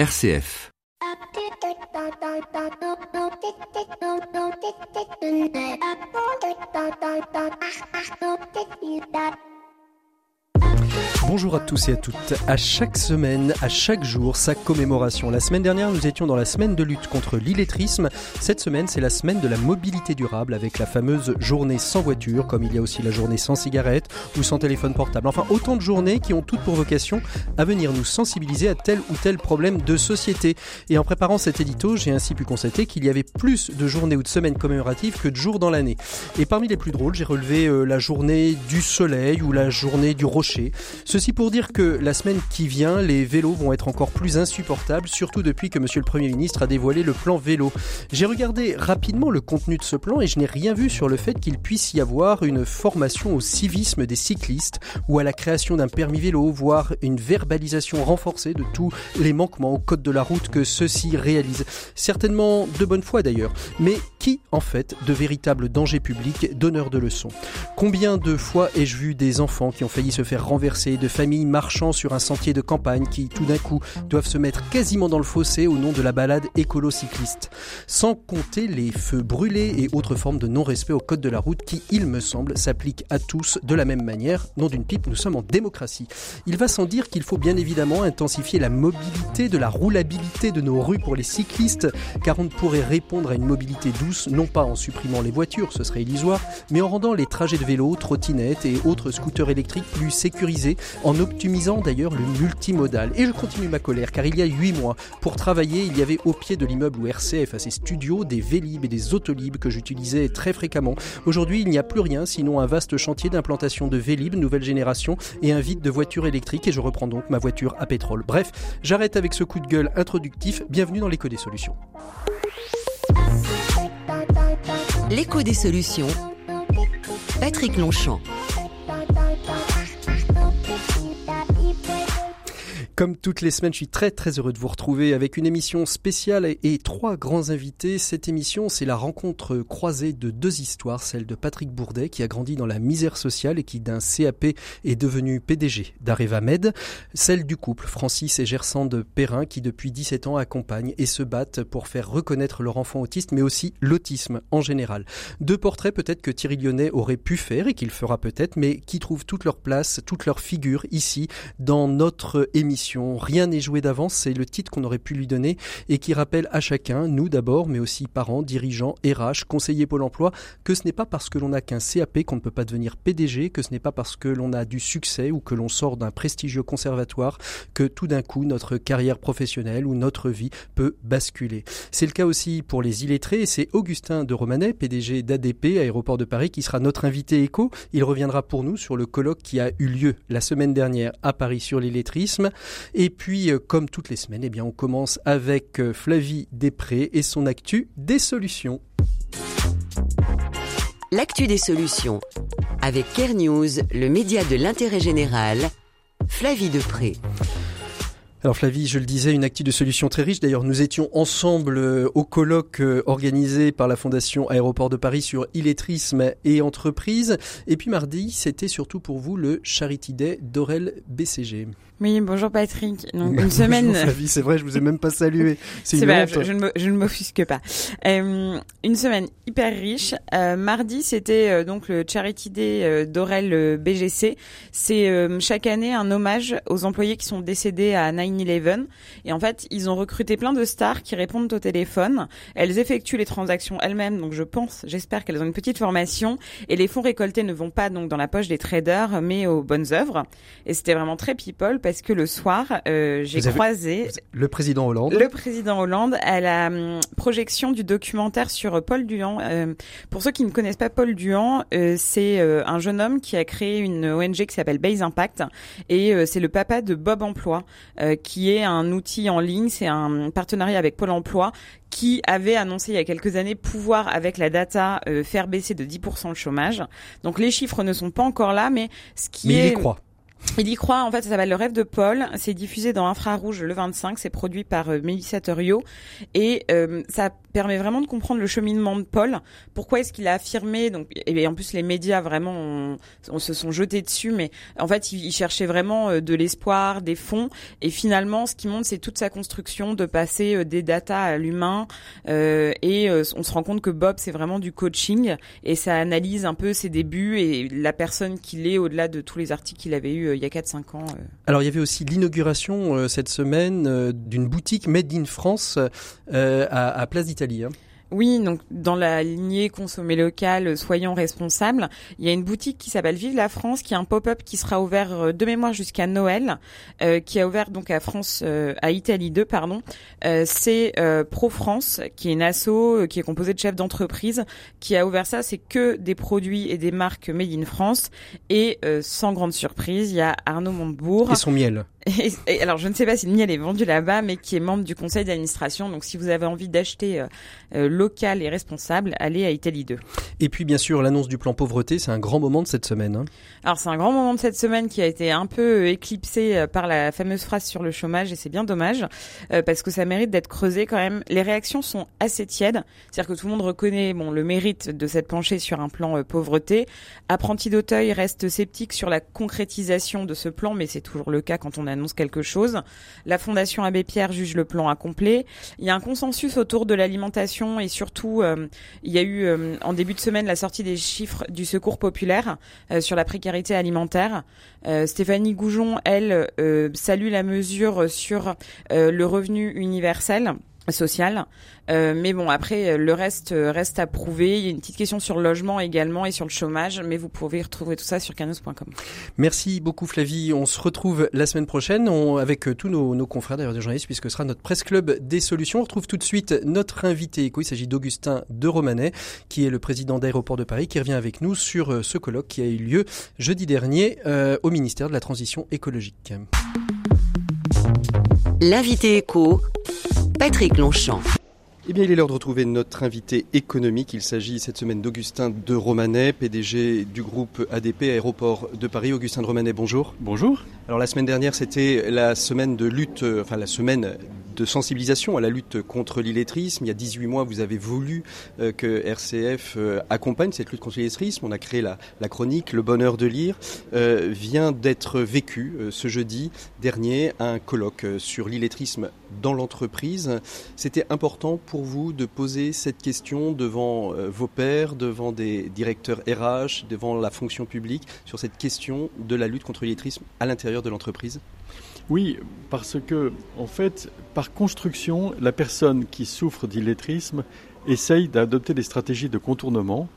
RCF. Bonjour à tous et à toutes. À chaque semaine, à chaque jour, sa commémoration. La semaine dernière, nous étions dans la semaine de lutte contre l'illettrisme. Cette semaine, c'est la semaine de la mobilité durable avec la fameuse journée sans voiture, comme il y a aussi la journée sans cigarette ou sans téléphone portable. Enfin, autant de journées qui ont toutes pour vocation à venir nous sensibiliser à tel ou tel problème de société. Et en préparant cet édito, j'ai ainsi pu constater qu'il y avait plus de journées ou de semaines commémoratives que de jours dans l'année. Et parmi les plus drôles, j'ai relevé euh, la journée du soleil ou la journée du rocher. Ceci pour dire que la semaine qui vient, les vélos vont être encore plus insupportables, surtout depuis que Monsieur le Premier ministre a dévoilé le plan vélo. J'ai regardé rapidement le contenu de ce plan et je n'ai rien vu sur le fait qu'il puisse y avoir une formation au civisme des cyclistes ou à la création d'un permis vélo, voire une verbalisation renforcée de tous les manquements au code de la route que ceux-ci réalisent. Certainement de bonne foi d'ailleurs. Mais qui, en fait, de véritables dangers publics, donneurs de leçons? Combien de fois ai-je vu des enfants qui ont failli se faire renverser, de familles marchant sur un sentier de campagne qui, tout d'un coup, doivent se mettre quasiment dans le fossé au nom de la balade écolo-cycliste. Sans compter les feux brûlés et autres formes de non-respect au code de la route qui, il me semble, s'appliquent à tous de la même manière. Nom d'une pipe, nous sommes en démocratie. Il va sans dire qu'il faut bien évidemment intensifier la mobilité, de la roulabilité de nos rues pour les cyclistes, car on ne pourrait répondre à une mobilité douce, non pas en supprimant les voitures, ce serait illusoire, mais en rendant les trajets de vélo, trottinettes et autres scooters électriques plus sécurisés, en optimisant d'ailleurs le multimodal. Et je continue ma colère, car il y a huit mois, pour travailler, il y avait au pied de l'immeuble où RCF a ses studios des Vélib et des Autolib que j'utilisais très fréquemment. Aujourd'hui, il n'y a plus rien sinon un vaste chantier d'implantation de Vélib nouvelle génération et un vide de voitures électriques et je reprends donc ma voiture à pétrole. Bref, j'arrête avec ce coup de gueule introductif. Bienvenue dans l'écho des solutions. L'écho des solutions. Patrick Longchamp. Comme toutes les semaines, je suis très très heureux de vous retrouver avec une émission spéciale et trois grands invités. Cette émission, c'est la rencontre croisée de deux histoires, celle de Patrick Bourdet qui a grandi dans la misère sociale et qui d'un CAP est devenu PDG d'Areva Med, celle du couple Francis et Gersande Perrin qui depuis 17 ans accompagnent et se battent pour faire reconnaître leur enfant autiste mais aussi l'autisme en général. Deux portraits peut-être que Thierry Lyonnais aurait pu faire et qu'il fera peut-être mais qui trouvent toute leur place, toute leur figure ici dans notre émission Rien n'est joué d'avance, c'est le titre qu'on aurait pu lui donner et qui rappelle à chacun, nous d'abord, mais aussi parents, dirigeants, RH, conseillers Pôle emploi, que ce n'est pas parce que l'on n'a qu'un CAP qu'on ne peut pas devenir PDG, que ce n'est pas parce que l'on a du succès ou que l'on sort d'un prestigieux conservatoire que tout d'un coup notre carrière professionnelle ou notre vie peut basculer. C'est le cas aussi pour les illettrés et c'est Augustin de Romanet, PDG d'ADP, Aéroport de Paris, qui sera notre invité éco. Il reviendra pour nous sur le colloque qui a eu lieu la semaine dernière à Paris sur l'illettrisme. Et puis, euh, comme toutes les semaines, eh bien, on commence avec euh, Flavie Després et son actu des solutions. L'actu des solutions. Avec Care News, le média de l'intérêt général, Flavie Depré. Alors Flavie, je le disais, une actu de solutions très riche. D'ailleurs, nous étions ensemble euh, au colloque organisé par la Fondation Aéroport de Paris sur illettrisme et entreprise. Et puis mardi, c'était surtout pour vous le Charity Day d'Aurel BCG. Oui, bonjour Patrick. Donc, une semaine. c'est vrai, je vous ai même pas salué. C'est vrai, je, je, ne m'offusque pas. Euh, une semaine hyper riche. Euh, mardi, c'était euh, donc le Charity Day d'Aurel BGC. C'est chaque année un hommage aux employés qui sont décédés à 9/11. Et en fait, ils ont recruté plein de stars qui répondent au téléphone. Elles effectuent les transactions elles-mêmes. Donc, je pense, j'espère qu'elles ont une petite formation. Et les fonds récoltés ne vont pas donc dans la poche des traders, mais aux bonnes œuvres. Et c'était vraiment très people parce que le soir, euh, j'ai croisé le président Hollande. Le président Hollande à la hum, projection du documentaire sur Paul Duhan. Euh, pour ceux qui ne connaissent pas Paul Duhan, euh, c'est un jeune homme qui a créé une ONG qui s'appelle Base Impact et c'est le papa de Bob Emploi, qui est un outil en ligne. C'est un partenariat avec Pôle Emploi qui avait annoncé il y a quelques années pouvoir, avec la data, faire baisser de 10% le chômage. Donc les chiffres ne sont pas encore là, mais ce qui mais est... Il y croit. Il y croit, en fait, ça s'appelle Le Rêve de Paul. C'est diffusé dans Infrarouge le 25. C'est produit par euh, Mélissa Et euh, ça permet vraiment de comprendre le cheminement de Paul. Pourquoi est-ce qu'il a affirmé donc et en plus les médias vraiment on, se sont jetés dessus, mais en fait il, cherchait vraiment euh, de l'espoir, des fonds et finalement ce qui montre c'est toute sa construction de passer euh, des datas à l'humain euh, et on se rend compte que Bob c'est vraiment du coaching et ça analyse un peu ses débuts et la personne qu'il est au-delà de tous les articles qu'il avait eu il y a 4-5 ans. Alors il y avait aussi l'inauguration cette semaine d'une boutique Made in France à Place d'Italie. Hein. Oui, donc dans la lignée consommer local, soyons responsables, il y a une boutique qui s'appelle Vive la France, qui est un pop-up qui sera ouvert euh, de mémoire jusqu'à Noël, euh, qui a ouvert donc à France, euh, à Italie 2, pardon. c'est Pro France, qui est une asso qui est composée de chefs d'entreprise, qui a ouvert ça. C'est que des produits et des marques made in France. Et sans grande surprise, il y a Arnaud Montebourg. Et son miel. Et, alors, je ne sais pas si le miel est vendu là-bas, mais qui est membre du conseil d'administration. Donc, si vous avez envie d'acheter euh, euh, local et responsable, allez à Italie 2. Et puis, bien sûr, l'annonce du plan pauvreté, c'est un grand moment de cette semaine. Hein. Alors, c'est un grand moment de cette semaine qui a été un peu euh, éclipsé par la fameuse phrase sur le chômage, et c'est bien dommage, parce que ça mérite d'être creusé quand même. Les réactions sont assez tièdes, c'est-à-dire que tout le monde reconnaît bon le mérite de cette penchée sur un plan pauvreté. Apprenti d'Auteuil reste sceptique sur la concrétisation de ce plan, mais c'est toujours le cas quand on annonce quelque chose. La Fondation Abbé Pierre juge le plan incomplet. Il y a un consensus autour de l'alimentation et surtout, euh, il y a eu euh, en début de semaine la sortie des chiffres du Secours populaire euh, sur la précarité alimentaire. Stéphanie Goujon, elle, salue la mesure sur le revenu universel social. Euh, mais bon, après, le reste euh, reste à prouver. Il y a une petite question sur le logement également et sur le chômage, mais vous pouvez retrouver tout ça sur canos.com. Merci beaucoup Flavie. On se retrouve la semaine prochaine avec euh, tous nos, confrères d'ailleurs des journalistes, puisque ce sera notre presse club des solutions. On retrouve tout de suite notre invité Il s'agit d'Augustin de Romanet, qui est le président d'Aéroport de Paris, qui revient avec nous sur ce colloque qui a eu lieu jeudi dernier au ministère de la Transition écologique. L'invité éco Patrick Longchamp. Eh bien, il est l'heure de retrouver notre invité économique. Il s'agit cette semaine d'Augustin de Romanet, PDG du groupe ADP Aéroport de Paris. Augustin de Romanet, bonjour. Bonjour. Alors, la semaine dernière, c'était la semaine de lutte, enfin la semaine de sensibilisation à la lutte contre l'illettrisme. Il y a 18 mois, vous avez voulu euh, que RCF euh, accompagne cette lutte contre l'illettrisme. On a créé la, chronique Le bonheur de lire. Euh, vient d'être vécu ce jeudi dernier un colloque sur l'illettrisme dans l'entreprise. C'était important pour vous de poser cette question devant vos pairs, devant des directeurs RH, devant la fonction publique, sur cette question de la lutte contre l'illettrisme à l'intérieur de l'entreprise? Oui, parce que, en fait, par construction, la personne qui souffre d'illettrisme essaye d'adopter des stratégies de contournement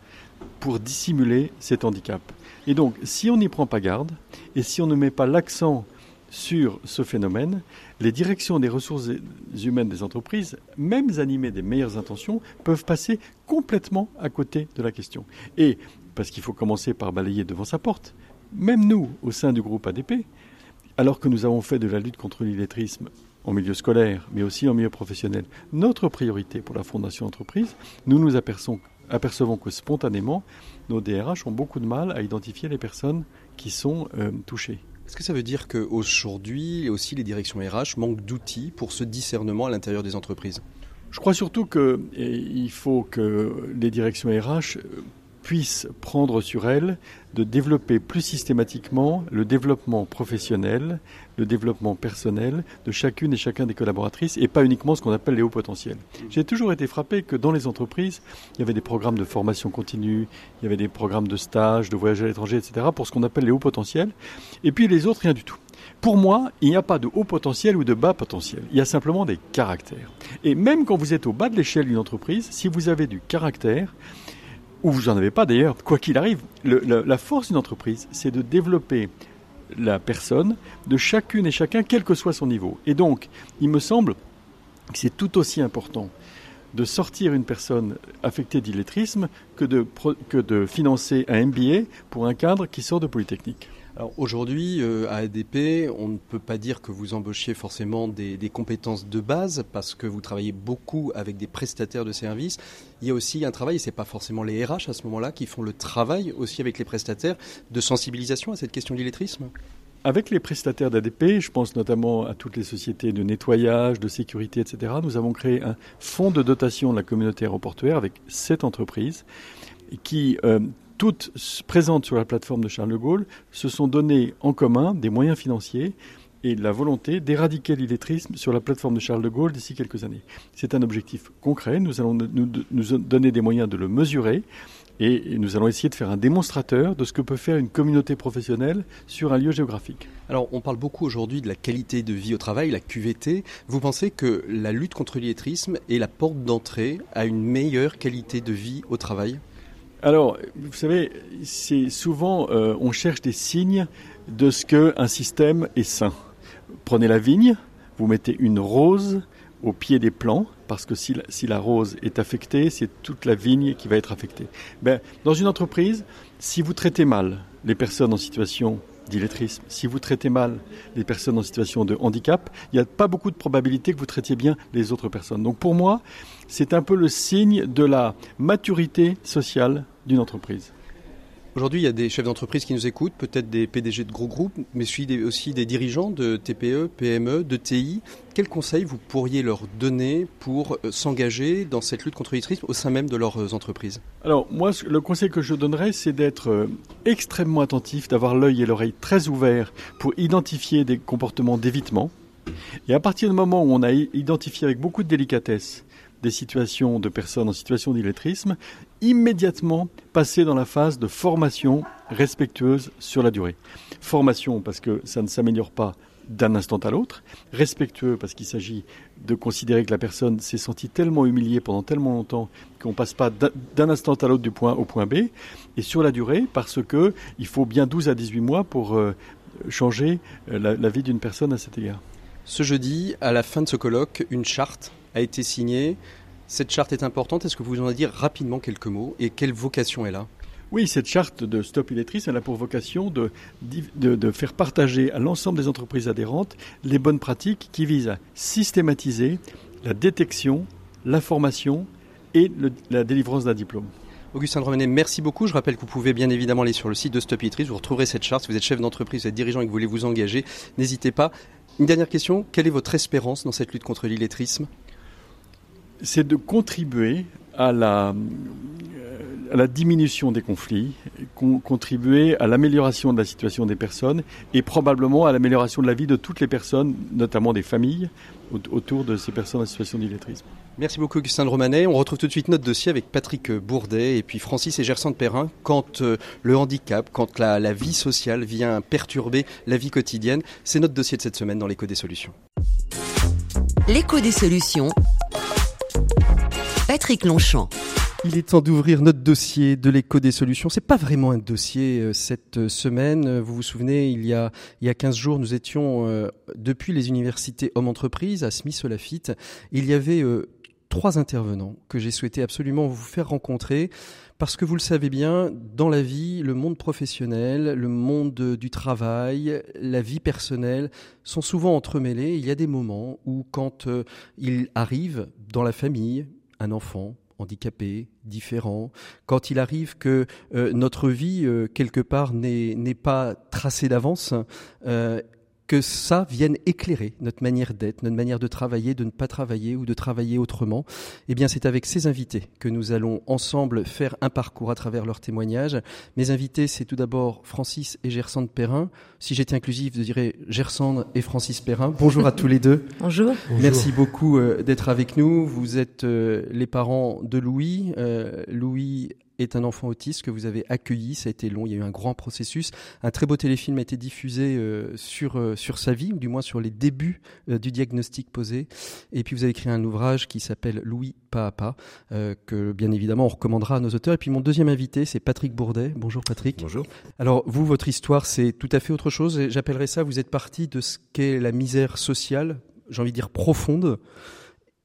pour dissimuler cet handicap. Et donc, si on n'y prend pas garde, et si on ne met pas l'accent sur ce phénomène, les directions des ressources humaines des entreprises, même animées des meilleures intentions, peuvent passer complètement à côté de la question. Et, parce qu'il faut commencer par balayer devant sa porte, même nous, au sein du groupe ADP, alors que nous avons fait de la lutte contre l'illettrisme en milieu scolaire, mais aussi en milieu professionnel, notre priorité pour la Fondation Entreprise, nous nous apercevons, que spontanément, nos DRH ont beaucoup de mal à identifier les personnes qui sont euh, touchées. Est-ce que ça veut dire qu'aujourd'hui, aussi les directions RH manquent d'outils pour ce discernement à l'intérieur des entreprises? Je crois surtout qu'il faut que les directions RH puissent prendre sur elles de développer plus systématiquement le développement professionnel, le développement personnel de chacune et chacun des collaboratrices et pas uniquement ce qu'on appelle les hauts potentiels. J'ai toujours été frappé que dans les entreprises, il y avait des programmes de formation continue, il y avait des programmes de stage, de voyage à l'étranger, etc. pour ce qu'on appelle les hauts potentiels. Et puis les autres, rien du tout. Pour moi, il n'y a pas de haut potentiel ou de bas potentiel. Il y a simplement des caractères. Et même quand vous êtes au bas de l'échelle d'une entreprise, si vous avez du caractère, ou vous n'en avez pas d'ailleurs, quoi qu'il arrive, la force d'une entreprise, c'est de développer la personne de chacune et chacun, quel que soit son niveau. Et donc, il me semble que c'est tout aussi important de sortir une personne affectée d'illettrisme que de, que de financer un MBA pour un cadre qui sort de Polytechnique. Aujourd'hui, euh, à ADP, on ne peut pas dire que vous embauchiez forcément des, compétences de base parce que vous travaillez beaucoup avec des prestataires de services. Il y a aussi un travail, et ce n'est pas forcément les RH à ce moment-là, qui font le travail aussi avec les prestataires de sensibilisation à cette question d'illettrisme avec les prestataires d'ADP, je pense notamment à toutes les sociétés de nettoyage, de sécurité, etc., nous avons créé un fonds de dotation de la communauté aéroportuaire avec sept entreprises qui, euh, toutes présentes sur la plateforme de Charles de Gaulle, se sont données en commun des moyens financiers et la volonté d'éradiquer l'illettrisme sur la plateforme de Charles de Gaulle d'ici quelques années. C'est un objectif concret. Nous allons nous, donner des moyens de le mesurer et nous allons essayer de faire un démonstrateur de ce que peut faire une communauté professionnelle sur un lieu géographique. Alors, on parle beaucoup aujourd'hui de la qualité de vie au travail, la QVT. Vous pensez que la lutte contre l'illettrisme est la porte d'entrée à une meilleure qualité de vie au travail? Alors, vous savez, c'est souvent euh, on cherche des signes de ce qu'un système est sain. Prenez la vigne, vous mettez une rose au pied des plants, parce que si la, rose est affectée, c'est toute la vigne qui va être affectée. Ben, dans une entreprise, si vous traitez mal les personnes en situation d'illettrisme, si vous traitez mal les personnes en situation de handicap, il n'y a pas beaucoup de probabilité que vous traitiez bien les autres personnes. Donc pour moi, c'est un peu le signe de la maturité sociale d'une entreprise. Aujourd'hui, il y a des chefs d'entreprise qui nous écoutent, peut-être des PDG de gros groupes, mais aussi des dirigeants de TPE, PME, de TI. Quels conseils vous pourriez leur donner pour euh, s'engager dans cette lutte contre l'illettrisme au sein même de leurs euh, entreprises? Alors, moi, le conseil que je donnerais, c'est d'être euh, extrêmement attentif, d'avoir l'œil et l'oreille très ouverts pour identifier des comportements d'évitement. Et à partir du moment où on a identifié avec beaucoup de délicatesse des situations de personnes en situation d'illettrisme, immédiatement passer dans la phase de formation respectueuse sur la durée. Formation parce que ça ne s'améliore pas d'un instant à l'autre, respectueux parce qu'il s'agit de considérer que la personne s'est sentie tellement humiliée pendant tellement longtemps qu'on ne passe pas d'un instant à l'autre du point A au point B, et sur la durée parce que il faut bien 12 à 18 mois pour euh, changer euh, la, la vie d'une personne à cet égard. Ce jeudi, à la fin de ce colloque, une charte a été signée. Cette charte est importante. Est-ce que vous en dire rapidement quelques mots et quelle vocation elle a? Oui, cette charte de Stop Illettrice, elle a pour vocation de, de, faire partager à l'ensemble des entreprises adhérentes les bonnes pratiques qui visent à systématiser la détection, la formation et la délivrance d'un diplôme. Augustin Romanet, merci beaucoup. Je rappelle que vous pouvez bien évidemment aller sur le site de Stop Illettrice. Vous retrouverez cette charte. Si vous êtes chef d'entreprise, vous êtes dirigeant et que vous voulez vous engager, n'hésitez pas. Une dernière question. Quelle est votre espérance dans cette lutte contre l'illettrisme? C'est de contribuer à la, euh, à la diminution des conflits, contribuer à l'amélioration de la situation des personnes et probablement à l'amélioration de la vie de toutes les personnes, notamment des familles, autour de ces personnes en situation d'illettrisme. Merci beaucoup Augustin de Romanet. On retrouve tout de suite notre dossier avec Patrick Bourdet et puis Francis et Gerson de Perrin. Quand euh, le handicap, quand la, la vie sociale vient perturber la vie quotidienne, c'est notre dossier de cette semaine dans l'écho des solutions. L'écho des solutions Patrick Longchamp. Il est temps d'ouvrir notre dossier de l'écho des solutions. C'est pas vraiment un dossier euh, cette euh, semaine. Vous vous souvenez, il y a, il y a 15 jours, nous étions euh, depuis les universités Homme-Entreprise à Smith-Lafitte. Il y avait trois intervenants que j'ai souhaité absolument vous faire rencontrer parce que vous le savez bien, dans la vie, le monde professionnel, le monde du travail, la vie personnelle sont souvent entremêlés. Il y a des moments où quand il arrive dans la famille, un enfant handicapé, différent, quand il arrive que euh, notre vie, euh, quelque part, n'est pas tracée d'avance, euh, que ça vienne éclairer notre manière d'être, notre manière de travailler, de ne pas travailler ou de travailler autrement, eh bien c'est avec ces invités que nous allons ensemble faire un parcours à travers leurs témoignages. Mes invités, c'est tout d'abord Francis et Gersande Perrin. Si j'étais inclusif, je dirais Gersande et Francis Perrin. Bonjour à tous les deux. Bonjour. Merci beaucoup euh, d'être avec nous. Vous êtes euh, les parents de Louis. Euh, Louis est un enfant autiste que vous avez accueilli. Ça a été long, il y a eu un grand processus. Un très beau téléfilm a été diffusé euh, sur, euh, sur sa vie, ou du moins sur les débuts euh, du diagnostic posé. Et puis vous avez écrit un ouvrage qui s'appelle Louis pas à pas, que bien évidemment on recommandera à nos auteurs. Et puis mon deuxième invité, c'est Patrick Bourdet. Bonjour Patrick. Bonjour. Alors vous, votre histoire, c'est tout à fait autre chose. J'appellerais ça, vous êtes parti de ce qu'est la misère sociale, j'ai envie de dire profonde.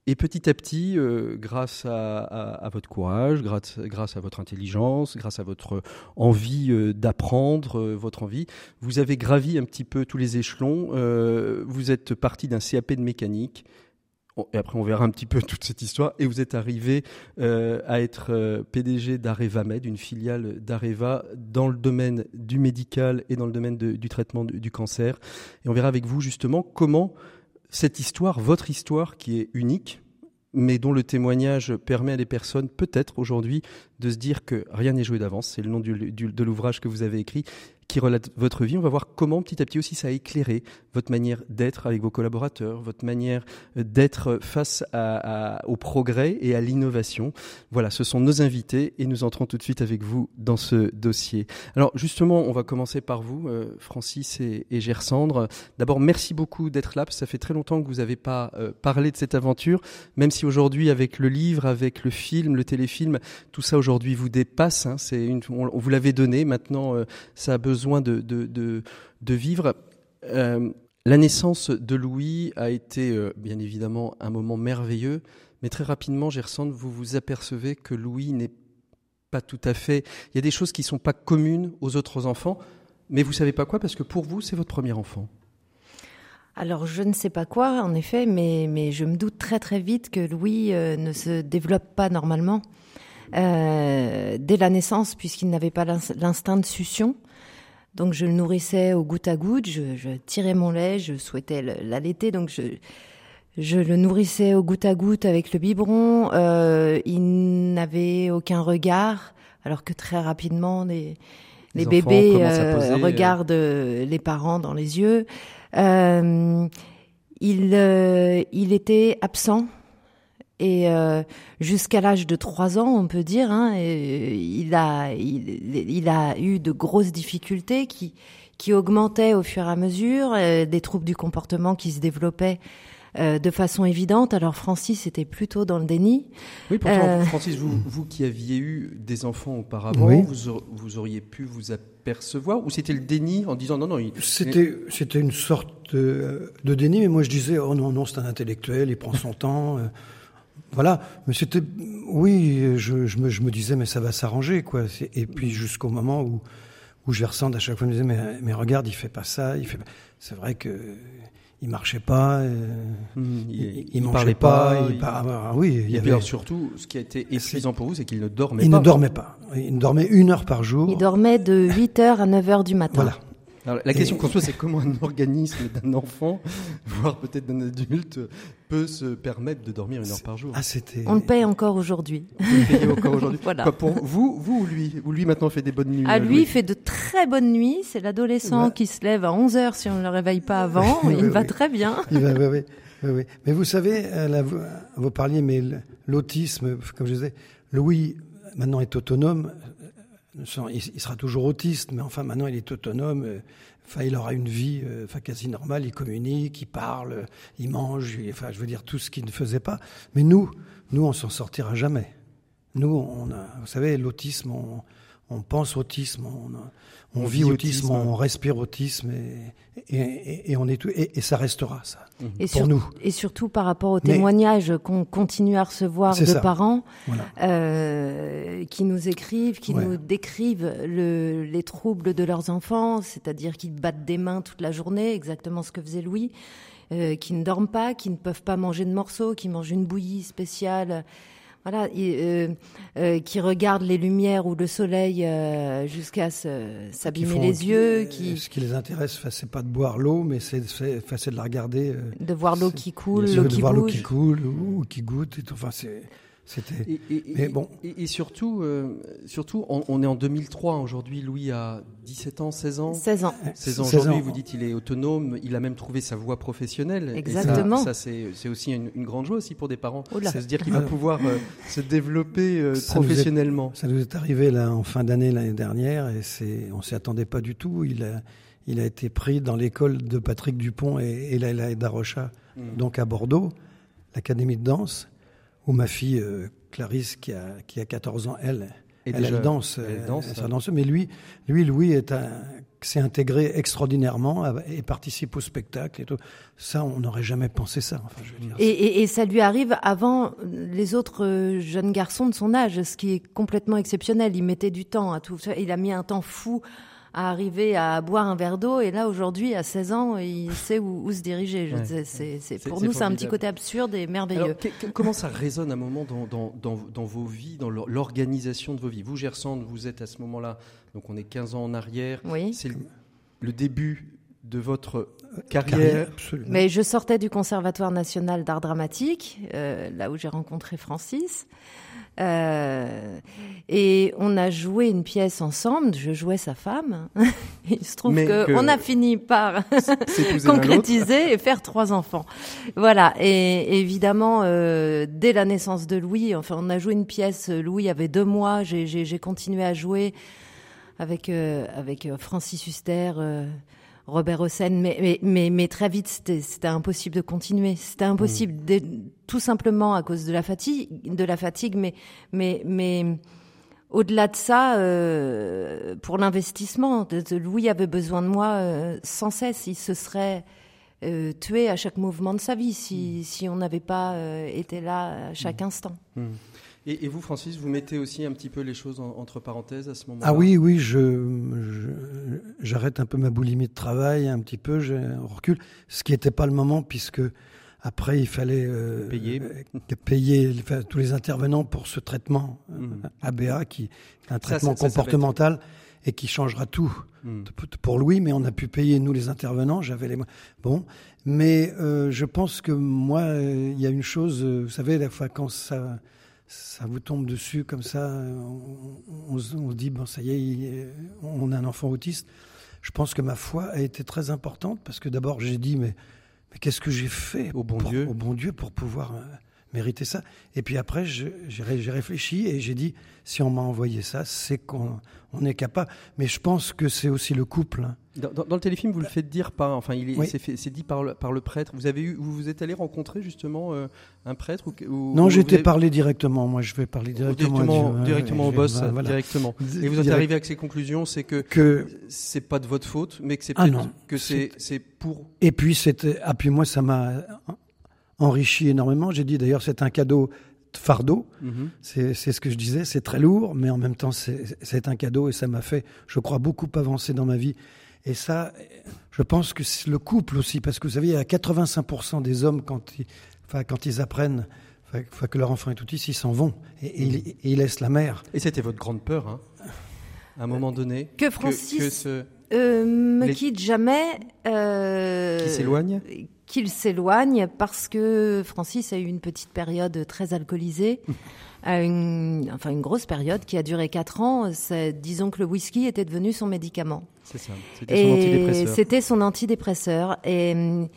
Et petit à petit, euh, grâce à, votre courage, grâce, à votre intelligence, grâce à votre envie euh, d'apprendre, euh, votre envie, vous avez gravi un petit peu tous les échelons. vous êtes parti d'un CAP de mécanique et après on verra un petit peu toute cette histoire, et vous êtes arrivé à être PDG d'Areva Med, une filiale d'Areva dans le domaine du médical et dans le domaine du traitement du, cancer. Et on verra avec vous justement comment cette histoire, votre histoire qui est unique, mais dont le témoignage permet à des personnes, peut-être aujourd'hui, de se dire que rien n'est joué d'avance. C'est le nom de l'ouvrage que vous avez écrit qui relate votre vie. On va voir comment petit à petit aussi ça a éclairé votre manière d'être avec vos collaborateurs, votre manière d'être face à, au progrès et à l'innovation. Voilà, ce sont nos invités et nous entrons tout de suite avec vous dans ce dossier. Alors justement, on va commencer par vous, euh, Francis et, Gersandre. D'abord, merci beaucoup d'être là. Parce que ça fait très longtemps que vous n'avez pas euh, parlé de cette aventure, même si aujourd'hui, avec le livre, avec le film, le téléfilm, tout ça aujourd'hui vous dépasse. Hein. On, vous l'avez donné. Maintenant, euh, ça a besoin de, vivre. Euh, la naissance de Louis a été euh, bien évidemment un moment merveilleux, mais très rapidement, Gersande, vous vous apercevez que Louis n'est pas tout à fait. Il y a des choses qui ne sont pas communes aux autres enfants, mais vous savez pas quoi parce que pour vous, c'est votre premier enfant. Alors je ne sais pas quoi, en effet, mais, je me doute très très vite que Louis ne se développe pas normalement dès la naissance, puisqu'il n'avait pas l'instinct de succion. Donc je le nourrissais au goutte à goutte, je, tirais mon lait, je souhaitais l'allaiter, donc je, je le nourrissais au goutte à goutte avec le biberon. Euh, il n'avait aucun regard, alors que très rapidement les, les, bébés euh, regardent euh, les parents dans les yeux. il, il était absent et euh, jusqu'à l'âge de 3 ans, on peut dire, hein, il, a, il, a eu de grosses difficultés qui, qui augmentaient au fur et à mesure, euh, des troubles du comportement qui se développaient euh, de façon évidente. Alors Francis était plutôt dans le déni. Oui, pourtant, Francis, vous, vous qui aviez eu des enfants auparavant, vous, vous auriez pu vous apercevoir ou c'était le déni en disant non, non C'était, c'était une sorte de, de, déni, mais moi je disais, oh non, non, c'est un intellectuel, il prend son temps. Voilà, mais c'était, oui, je, je, me, je, me, disais, mais ça va s'arranger, quoi. Et puis jusqu'au moment où, où je ressens à chaque fois, je me disais, mais, mais regarde, il fait pas ça, il fait. C'est vrai que il marchait pas, euh, mmh, il, il, mangeait parlait pas, il, ah, oui. Il y avait... surtout, ce qui a été épuisant pour vous, c'est qu'il ne dormait pas. Il ne dormait pas. Il dormait une heure par jour. Il dormait de 8 heures à 9 heures du matin. Voilà la question qu'on se pose, c'est comment un organisme d'un enfant, voire peut-être d'un adulte, peut se permettre de dormir une heure par jour ah, On le paye encore aujourd'hui. encore aujourd'hui. voilà. pour vous, vous ou lui Ou lui maintenant fait des bonnes nuits À ah, lui, il fait de très bonnes nuits. C'est l'adolescent qui se lève à 11 heures si on ne le réveille pas avant. il va très bien. Il va, oui, oui, Mais vous savez, euh, vous parliez, mais l'autisme, comme je disais, Louis maintenant est autonome il, sera toujours autiste, mais enfin maintenant il est autonome. Euh, enfin, il aura une vie euh, enfin, quasi normale. Il communique, il parle, il mange. enfin, je veux dire tout ce qu'il ne faisait pas. Mais nous, nous, on s'en sortira jamais. Nous, on a, vous savez, l'autisme, on, on pense autisme, on, on, vit autisme, on respire autisme et, et, et on est tout, et, ça restera ça. Et pour nous. Et surtout par rapport aux témoignages qu'on continue à recevoir de parents euh, qui nous écrivent, qui nous décrivent le, les troubles de leurs enfants, c'est-à-dire qu'ils battent des mains toute la journée, exactement ce que faisait Louis, euh, qui ne dorment pas, qui ne peuvent pas manger de morceaux, qui mangent une bouillie spéciale voilà, euh, euh, qui regardent les lumières ou le soleil euh, jusqu'à s'abîmer les yeux. Qui... Ce qui les intéresse, c'est pas de boire l'eau, mais c'est de la regarder. de voir l'eau qui coule, l'eau qui de voir l'eau qui coule ou, qui goûte. Et. Enfin, c'est et, mais bon. Et, surtout, euh, surtout on, est en 2003 aujourd'hui. Louis a 17 ans, 16 ans. 16 ans. 16 ans aujourd'hui. Vous dites il est autonome. Il a même trouvé sa voie professionnelle. Exactement. ça, c'est aussi une, grande joie aussi pour des parents. C'est se dire qu'il va pouvoir euh, se développer euh, professionnellement. ça nous est arrivé là en fin d'année l'année dernière et c'est on s'y attendait pas du tout. Il a il a été pris dans l'école de Patrick Dupont et, et Laila Darocha, mmh. donc à Bordeaux, l'académie de danse où ma fille euh, Clarisse, qui a, qui a 14 ans, elle, elle, danse, elle euh, danse, mais lui, lui, Louis est s'est intégré extraordinairement et participe au spectacle et tout. Ça, on n'aurait jamais pensé ça. Enfin, je veux dire. Et, et, ça lui arrive avant les autres euh, jeunes garçons de son âge, ce qui est complètement exceptionnel. Il mettait du temps à tout. Il a mis un temps fou à arriver à boire un verre d'eau. Et là, aujourd'hui, à 16 ans, il sait où, se diriger. c'est, pour nous, c'est un petit côté absurde et merveilleux. comment ça résonne à un moment dans, dans, vos vies, dans l'organisation de vos vies? Vous, Gersande, vous êtes à ce moment-là, donc on est 15 ans en arrière. Oui. C'est le, début de votre carrière. Mais je sortais du Conservatoire national d'art dramatique, euh, là où j'ai rencontré Francis. Euh, et on a joué une pièce ensemble. Je jouais sa femme. Il se trouve qu'on a fini par concrétiser et faire trois enfants. Voilà. Et évidemment, euh, dès la naissance de Louis, enfin, on a joué une pièce. Louis avait deux mois. J'ai continué à jouer avec euh, avec Francis Huster. Robert Hossein, mais, mais, mais, très vite, c'était impossible de continuer. C'était impossible, mm. tout simplement à cause de la fatigue, de la fatigue mais, mais, mais au-delà de ça, euh, pour l'investissement, Louis avait besoin de moi euh, sans cesse. Il se serait euh, tué à chaque mouvement de sa vie si, mm. si on n'avait pas été là à chaque mm. instant. Et, vous, Francis, vous mettez aussi un petit peu les choses entre parenthèses à ce moment-là Ah oui, oui, je, j'arrête un peu ma boulimie de travail, un petit peu, je recule, ce qui n'était pas le moment puisque après il fallait euh, payer, euh, payer tous les intervenants pour ce traitement euh, mmh. ABA, qui est un traitement comportemental et qui changera tout mmh. pour Louis, mais on a pu payer nous les intervenants, j'avais les bon, mais je pense que moi il y a une chose, vous savez, la fois quand ça ça vous tombe dessus comme ça, on, se dit, bon, ça y est, on a un enfant autiste. Je pense que ma foi a été très importante parce que d'abord j'ai dit, mais, mais qu'est-ce que j'ai fait au bon, Dieu. au bon Dieu pour pouvoir mériter ça Et puis après, j'ai réfléchi et j'ai dit, si on m'a envoyé ça, c'est qu'on on est capable. Mais je pense que c'est aussi le couple. Hein. Dans, le téléfilm, vous le faites dire par, enfin, il c'est dit par le, par le, prêtre. Vous avez eu, vous, vous êtes allé rencontrer justement euh, un prêtre ou, Non, j'étais parlé directement. Moi, je vais parler directement. Directement, directement au boss, directement. Et vous êtes arrivé avec ces conclusions, c'est que, que c'est pas de votre faute, mais que c'est ah que c'est pour. Et puis c'était, ah puis moi ça m'a enrichi énormément. J'ai dit d'ailleurs c'est un cadeau fardeau. Mhm. C'est ce que je disais, c'est très lourd, mais en même temps, c'est un cadeau et ça m'a fait, je crois, beaucoup avancer dans ma vie. Et ça, je pense que c'est le couple aussi, parce que vous savez, il y a 85% des hommes, quand ils, enfin, quand ils apprennent enfin, que leur enfant est autiste, ils s'en vont et, mhm. ils, laissent la mère. Et c'était votre grande peur, hein, à un moment donné Que Francis euh, me quitte jamais. Euh, qui s'éloigne? Qu'il s'éloigne parce que Francis a eu une petite période très alcoolisée, une, enfin une grosse période qui a duré quatre ans. Disons que le whisky était devenu son médicament. C'est ça. C'était son antidépresseur. C'était son antidépresseur. Et hum,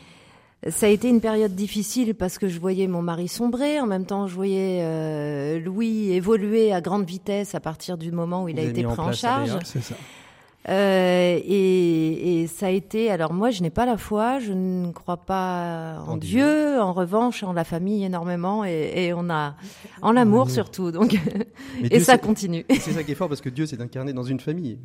ça a été une période difficile parce que je voyais mon mari sombrer, en même temps je voyais euh, Louis évoluer à grande vitesse à partir du moment où il a été pris en charge. C'est ça. Euh, et, et, ça a été. Alors moi, je n'ai pas la foi, je ne crois pas en, Dieu. En revanche, en la famille énormément, et, et on a en l'amour surtout. Donc, et ça continue. C'est ça qui est fort parce que Dieu s'est incarné dans une famille.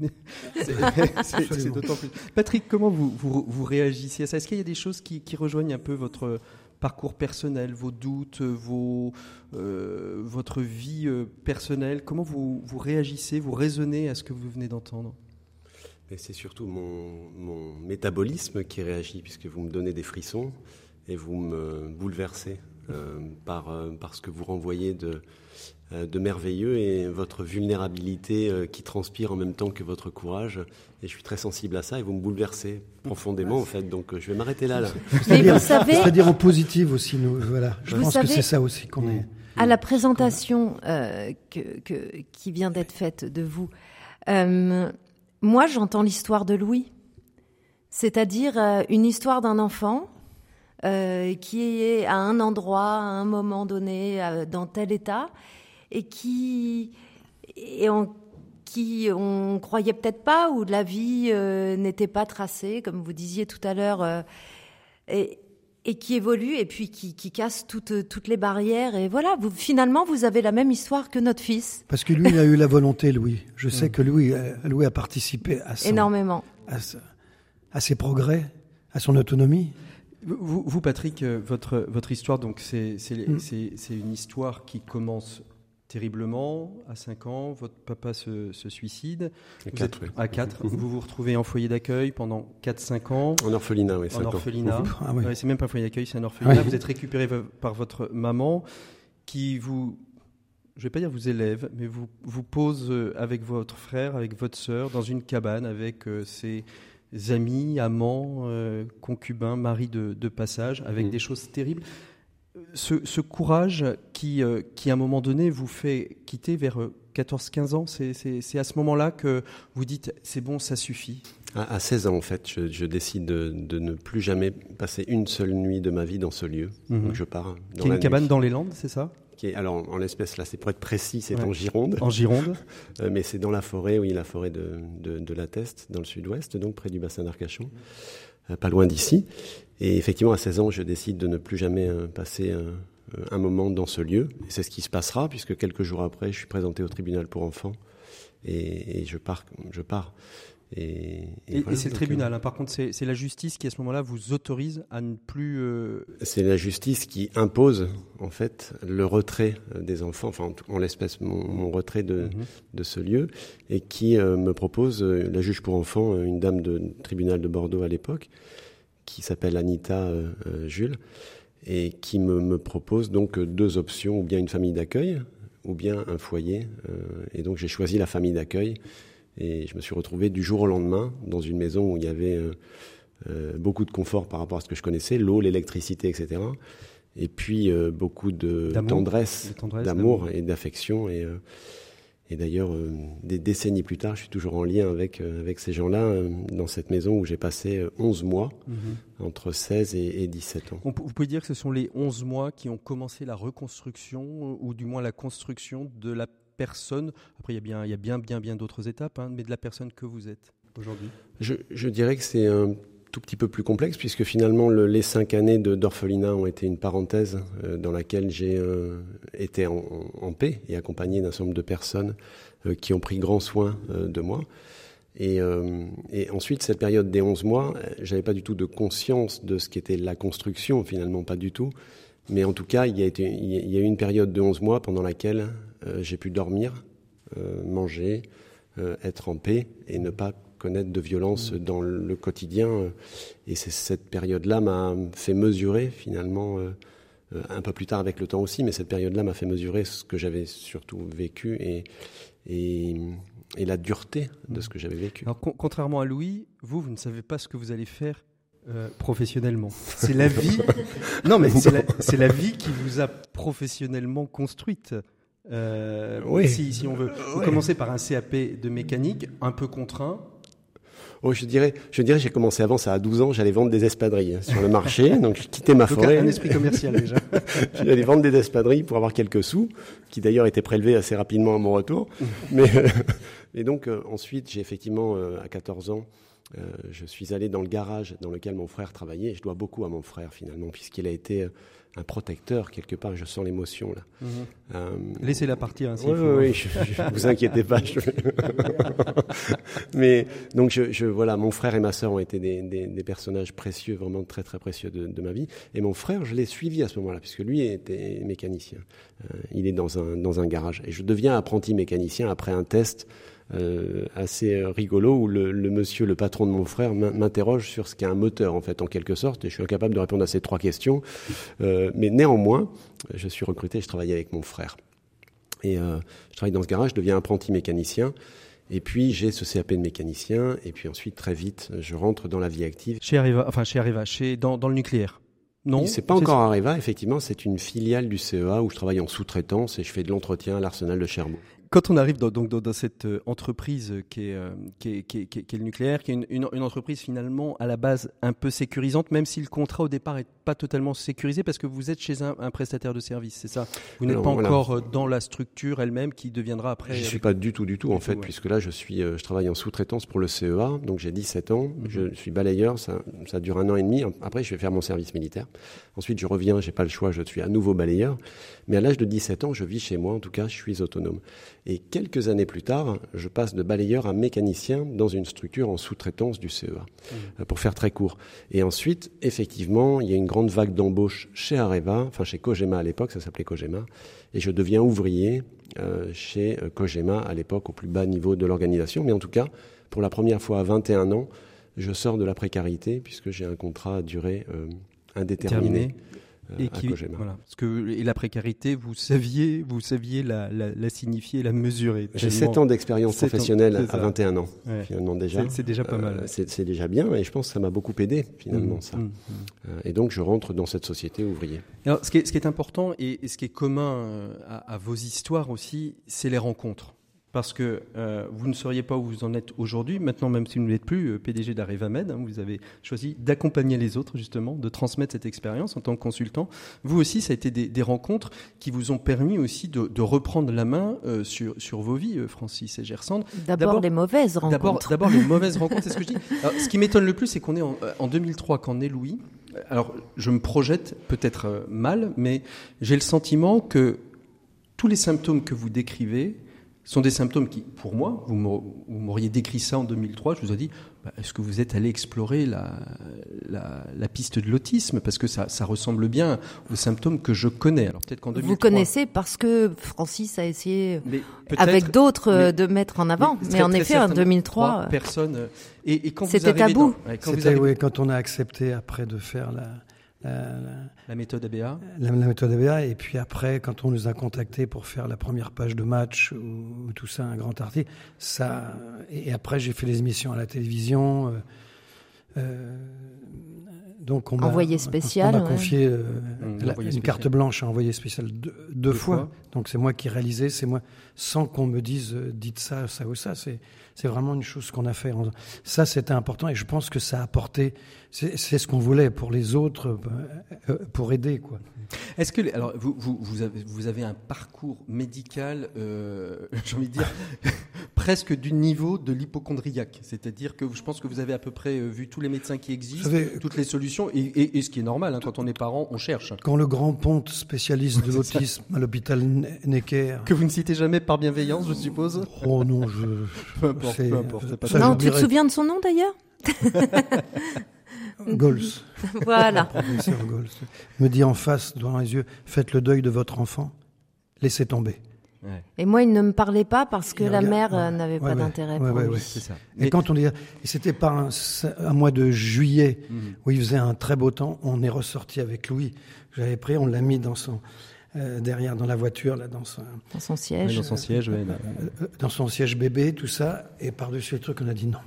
c'est d'autant plus. Patrick, comment vous, vous, vous réagissez à ça? Est-ce qu'il y a des choses qui, qui rejoignent un peu votre parcours personnel, vos doutes, vos, euh, votre vie euh, personnelle? Comment vous, vous réagissez, vous raisonnez à ce que vous venez d'entendre? C'est surtout mon, métabolisme qui réagit, puisque vous me donnez des frissons et vous me bouleversez euh, par, euh, par, ce que vous renvoyez de, euh, de merveilleux et votre vulnérabilité qui transpire en même temps que votre courage. Et je suis très sensible à ça et vous me bouleversez profondément en fait. Donc je vais m'arrêter là. là. C'est-à-dire au positif aussi. Nous, voilà. Je pense que c'est ça aussi qu'on est. À la présentation que, que, qui vient d'être faite de vous, moi, j'entends l'histoire de Louis, c'est-à-dire euh, une histoire d'un enfant euh, qui est à un endroit, à un moment donné, euh, dans tel état, et qui et on, qui on croyait peut-être pas, ou la vie n'était pas tracée, comme vous disiez tout à l'heure, et qui évolue et puis qui, qui casse toutes, toutes les barrières. Et voilà, vous, finalement, vous avez la même histoire que notre fils. Parce que lui, il a eu la volonté, Louis. Je sais mm. que Louis, euh, Louis a participé à énormément à, ses progrès, à son autonomie. Vous, vous Patrick, euh, votre, votre histoire, donc c'est mm. c'est une histoire qui commence terriblement à 5 ans. Votre papa se, suicide. À 4, oui. À 4. vous vous retrouvez en foyer d'accueil pendant 4-5 ans. En orphelinat, oui. En orphelinat. Ah, oui. c'est même pas un foyer d'accueil, c'est un orphelinat. Vous êtes récupéré par votre maman qui vous je vais pas dire vous élève, mais vous, vous pose euh, avec votre frère, avec votre sœur, dans une cabane avec euh, ses amis, amants, euh, concubins, maris de, passage, avec mm. des choses terribles. Ce, courage qui, qui, à un moment donné, vous fait quitter vers 14-15 ans, c'est à ce moment-là que vous dites c'est bon, ça suffit à, 16 ans, en fait, je, décide de, ne plus jamais passer une seule nuit de ma vie dans ce lieu. Donc je pars. Dans qui est une cabane dans les Landes, c'est ça? Alors en l'espèce là, c'est pour être précis, c'est en Gironde. En Gironde. Euh, mais c'est dans la forêt, oui, la forêt de, de, la Teste, dans le sud-ouest, donc près du bassin d'Arcachon, euh, pas loin d'ici. Et effectivement, à 16 ans, je décide de ne plus jamais euh, passer un moment dans ce lieu. Et c'est ce qui se passera, puisque quelques jours après, je suis présenté au tribunal pour enfants et, et je pars. Je pars. Et, c'est le tribunal. Euh, hein. Par contre, c'est la justice qui, à ce moment-là, vous autorise à ne plus. Euh, c'est la justice qui impose, en fait, le retrait euh, des enfants, enfin, en, l'espèce, mon, retrait de, mhm. de, ce lieu, et qui me propose, la juge pour enfants, une dame de tribunal de Bordeaux à l'époque, qui s'appelle Anita Jules, et qui me, me, propose donc deux options, ou bien une famille d'accueil, ou bien un foyer. et donc, j'ai choisi la famille d'accueil et je me suis retrouvé du jour au lendemain dans une maison où il y avait euh, euh, beaucoup de confort par rapport à ce que je connaissais, l'eau, l'électricité, etc. Et puis euh, beaucoup de tendresse, d'amour et d'affection. Et, et d'ailleurs, des décennies plus tard, je suis toujours en lien avec, avec ces gens-là dans cette maison où j'ai passé 11 mois, mhm. entre 16 et, 17 ans. vous pouvez dire que ce sont les 11 mois qui ont commencé la reconstruction, ou du moins la construction de la personne Après, il y a bien, il y a bien, bien, bien d'autres étapes, hein, mais de la personne que vous êtes aujourd'hui je, dirais que c'est un tout petit peu plus complexe, puisque finalement, les cinq années d'orphelinat ont été une parenthèse euh, dans laquelle j'ai euh, été en, paix et accompagné d'un certain nombre de personnes euh, qui ont pris grand soin de moi. Et, ensuite, cette période des 11 mois, j'avais pas du tout de conscience de ce qu'était la construction, finalement, pas du tout. Mais en tout cas, il y, a été, il y a eu une période de 11 mois pendant laquelle euh, j'ai pu dormir, euh, manger, euh, être en paix et ne pas connaître de violence mmh. dans le quotidien. Et cette période-là m'a fait mesurer finalement, un peu plus tard avec le temps aussi, mais cette période-là m'a fait mesurer ce que j'avais surtout vécu et, et, et, la dureté de ce que j'avais vécu. Alors contrairement à Louis, vous, vous ne savez pas ce que vous allez faire professionnellement. C'est la vie. non, mais c'est la, la, vie qui vous a professionnellement construite. Euh, oui. si, si, on veut. Vous commencez par un CAP de mécanique, un peu contraint. Oh, je dirais, je dirais, j'ai commencé avant ça à 12 ans, j'allais vendre des espadrilles sur le marché, donc je quittais ma forêt. Un esprit commercial déjà. j'allais vendre des espadrilles pour avoir quelques sous, qui d'ailleurs étaient prélevés assez rapidement à mon retour. Mais et donc euh, ensuite, j'ai effectivement euh, à 14 ans, je suis allé dans le garage dans lequel mon frère travaillait. Et je dois beaucoup à mon frère finalement, puisqu'il a été un protecteur quelque part. Je sens l'émotion là. Mhm. Euh, Laissez-la partir. Hein, oui, oui, je, vous inquiétez pas. Mais donc je, voilà, mon frère et ma sœur ont été des, personnages précieux, vraiment très très précieux de, ma vie. Et mon frère, je l'ai suivi à ce moment-là, puisque lui était mécanicien. Euh, il est dans un dans un garage et je deviens apprenti mécanicien après un test euh, assez rigolo où le, monsieur, le patron de mon frère, m'interroge sur ce qu'est un moteur en fait, en quelque sorte, et je suis incapable de répondre à ces trois questions. Euh, mais néanmoins, je suis recruté, je travaille avec mon frère. Et euh, je travaille dans ce garage, je deviens apprenti mécanicien. Et puis j'ai ce CAP de mécanicien, et puis ensuite très vite, je rentre dans la vie active. Chez Areva, enfin chez Areva, chez dans, dans le nucléaire. Non, c'est pas encore Areva. Effectivement, c'est une filiale du CEA où je travaille en sous-traitance et je fais de l'entretien à l'arsenal de Cherbourg quand on arrive dans, donc dans, cette euh, entreprise qui est, euh, qui, qui, est, le nucléaire, qui est une, une, entreprise finalement à la base un peu sécurisante, même si le contrat au départ est pas totalement sécurisé parce que vous êtes chez un, un prestataire de service, c'est ça? Vous n'êtes pas encore euh, dans la structure elle-même qui deviendra après. Je suis pas du tout, du tout en fait, puisque là je suis, je travaille en sous-traitance pour le CEA, donc j'ai 17 ans, mhm. je suis balayeur, ça, ça dure un an et demi. Après, je vais faire mon service militaire. Ensuite, je reviens, j'ai pas le choix, je suis à nouveau balayeur. Mais à l'âge de 17 ans, je vis chez moi, en tout cas, je suis autonome. Et quelques années plus tard, je passe de balayeur à mécanicien dans une structure en sous-traitance du CEA, mmh. pour faire très court. Et ensuite, effectivement, il y a une grande grande vague d'embauche chez Areva, enfin chez Kojima à l'époque, ça s'appelait Kojima, et je deviens ouvrier euh, chez euh, Kojima à l'époque au plus bas niveau de l'organisation. Mais en tout cas, pour la première fois à 21 ans, je sors de la précarité puisque j'ai un contrat à durée euh, indéterminée. Euh, et qui, voilà, parce que et la précarité, vous saviez, vous saviez la, la, la signifier, la mesurer. J'ai 7 ans d'expérience professionnelle à 21 ans, ouais. finalement déjà. C'est déjà pas mal. Euh, c'est déjà bien, et je pense que ça m'a beaucoup aidé finalement mmh, ça. Mmh, mmh. Euh, et donc je rentre dans cette société ouvrière. Alors, ce, qui est, ce qui est important et, et ce qui est commun euh, à, à vos histoires aussi, c'est les rencontres parce que euh, vous ne seriez pas où vous en êtes aujourd'hui. Maintenant, même si vous ne l'êtes plus euh, PDG d'Arevamed, hein, vous avez choisi d'accompagner les autres, justement, de transmettre cette expérience en tant que consultant. Vous aussi, ça a été des, des rencontres qui vous ont permis aussi de, de reprendre la main euh, sur, sur vos vies, Francis et Gersande. D'abord les mauvaises rencontres. D'abord les mauvaises rencontres, c'est ce que je dis. Alors, ce qui m'étonne le plus, c'est qu'on est en, en 2003, quand est Louis. Alors, je me projette peut-être mal, mais j'ai le sentiment que tous les symptômes que vous décrivez sont des symptômes qui, pour moi, vous m'auriez décrit ça en 2003, je vous ai dit, bah, est-ce que vous êtes allé explorer la, la, la piste de l'autisme? Parce que ça, ça, ressemble bien aux symptômes que je connais. Alors peut-être qu'en 2003... Vous connaissez parce que Francis a essayé, avec d'autres, de mettre en avant. Mais, mais en effet, en 2003... Personne... Et, et quand C'était tabou. C'était, oui, quand on a accepté après de faire la la, la, méthode ABA la, la, méthode ABA. Et puis après, quand on nous a contactés pour faire la première page de match ou, ou tout ça, un grand article, ça. Et après, j'ai fait les émissions à la télévision. Euh, euh, donc on envoyé spécial. On m'a confié euh, mmh, la, une carte blanche à envoyer spécial deux, deux, deux fois. fois. Donc c'est moi qui réalisais, c'est moi, sans qu'on me dise euh, dites ça, ça ou ça. C'est c'est vraiment une chose qu'on a fait. Ça, c'était important et je pense que ça a apporté. C'est ce qu'on voulait pour les autres, euh, pour aider, quoi. Est-ce que alors vous, vous, vous, avez, vous avez un parcours médical, euh, j'ai envie de dire presque du niveau de l'hypochondriaque, c'est-à-dire que je pense que vous avez à peu près euh, vu tous les médecins qui existent, savez, toutes les solutions, et, et, et, ce qui est normal hein, quand on est parent, on cherche. Quand le grand ponte spécialiste de l'autisme à l'hôpital Necker, que vous ne citez jamais par bienveillance, je suppose. Oh non, je. peu importe, peu importe. Pas ça, non, tu te souviens de son nom d'ailleurs? Gols. voilà. Professeur Gols. Me dit en face, devant les yeux, faites le deuil de votre enfant, laissez tomber. Ouais. Et moi, il ne me parlait pas parce que la mère ouais. n'avait pas ouais, d'intérêt pour lui. C'est ça. Et Mais... quand on dit, c'était par un, un, mois de juillet mmh. où il faisait un très beau temps, on est ressorti avec Louis. J'avais pris, on l'a mis dans son euh, derrière dans la voiture, là, dans son, dans son siège, dans son siège, euh, euh, dans son siège bébé, tout ça, et par-dessus le truc, on a dit non.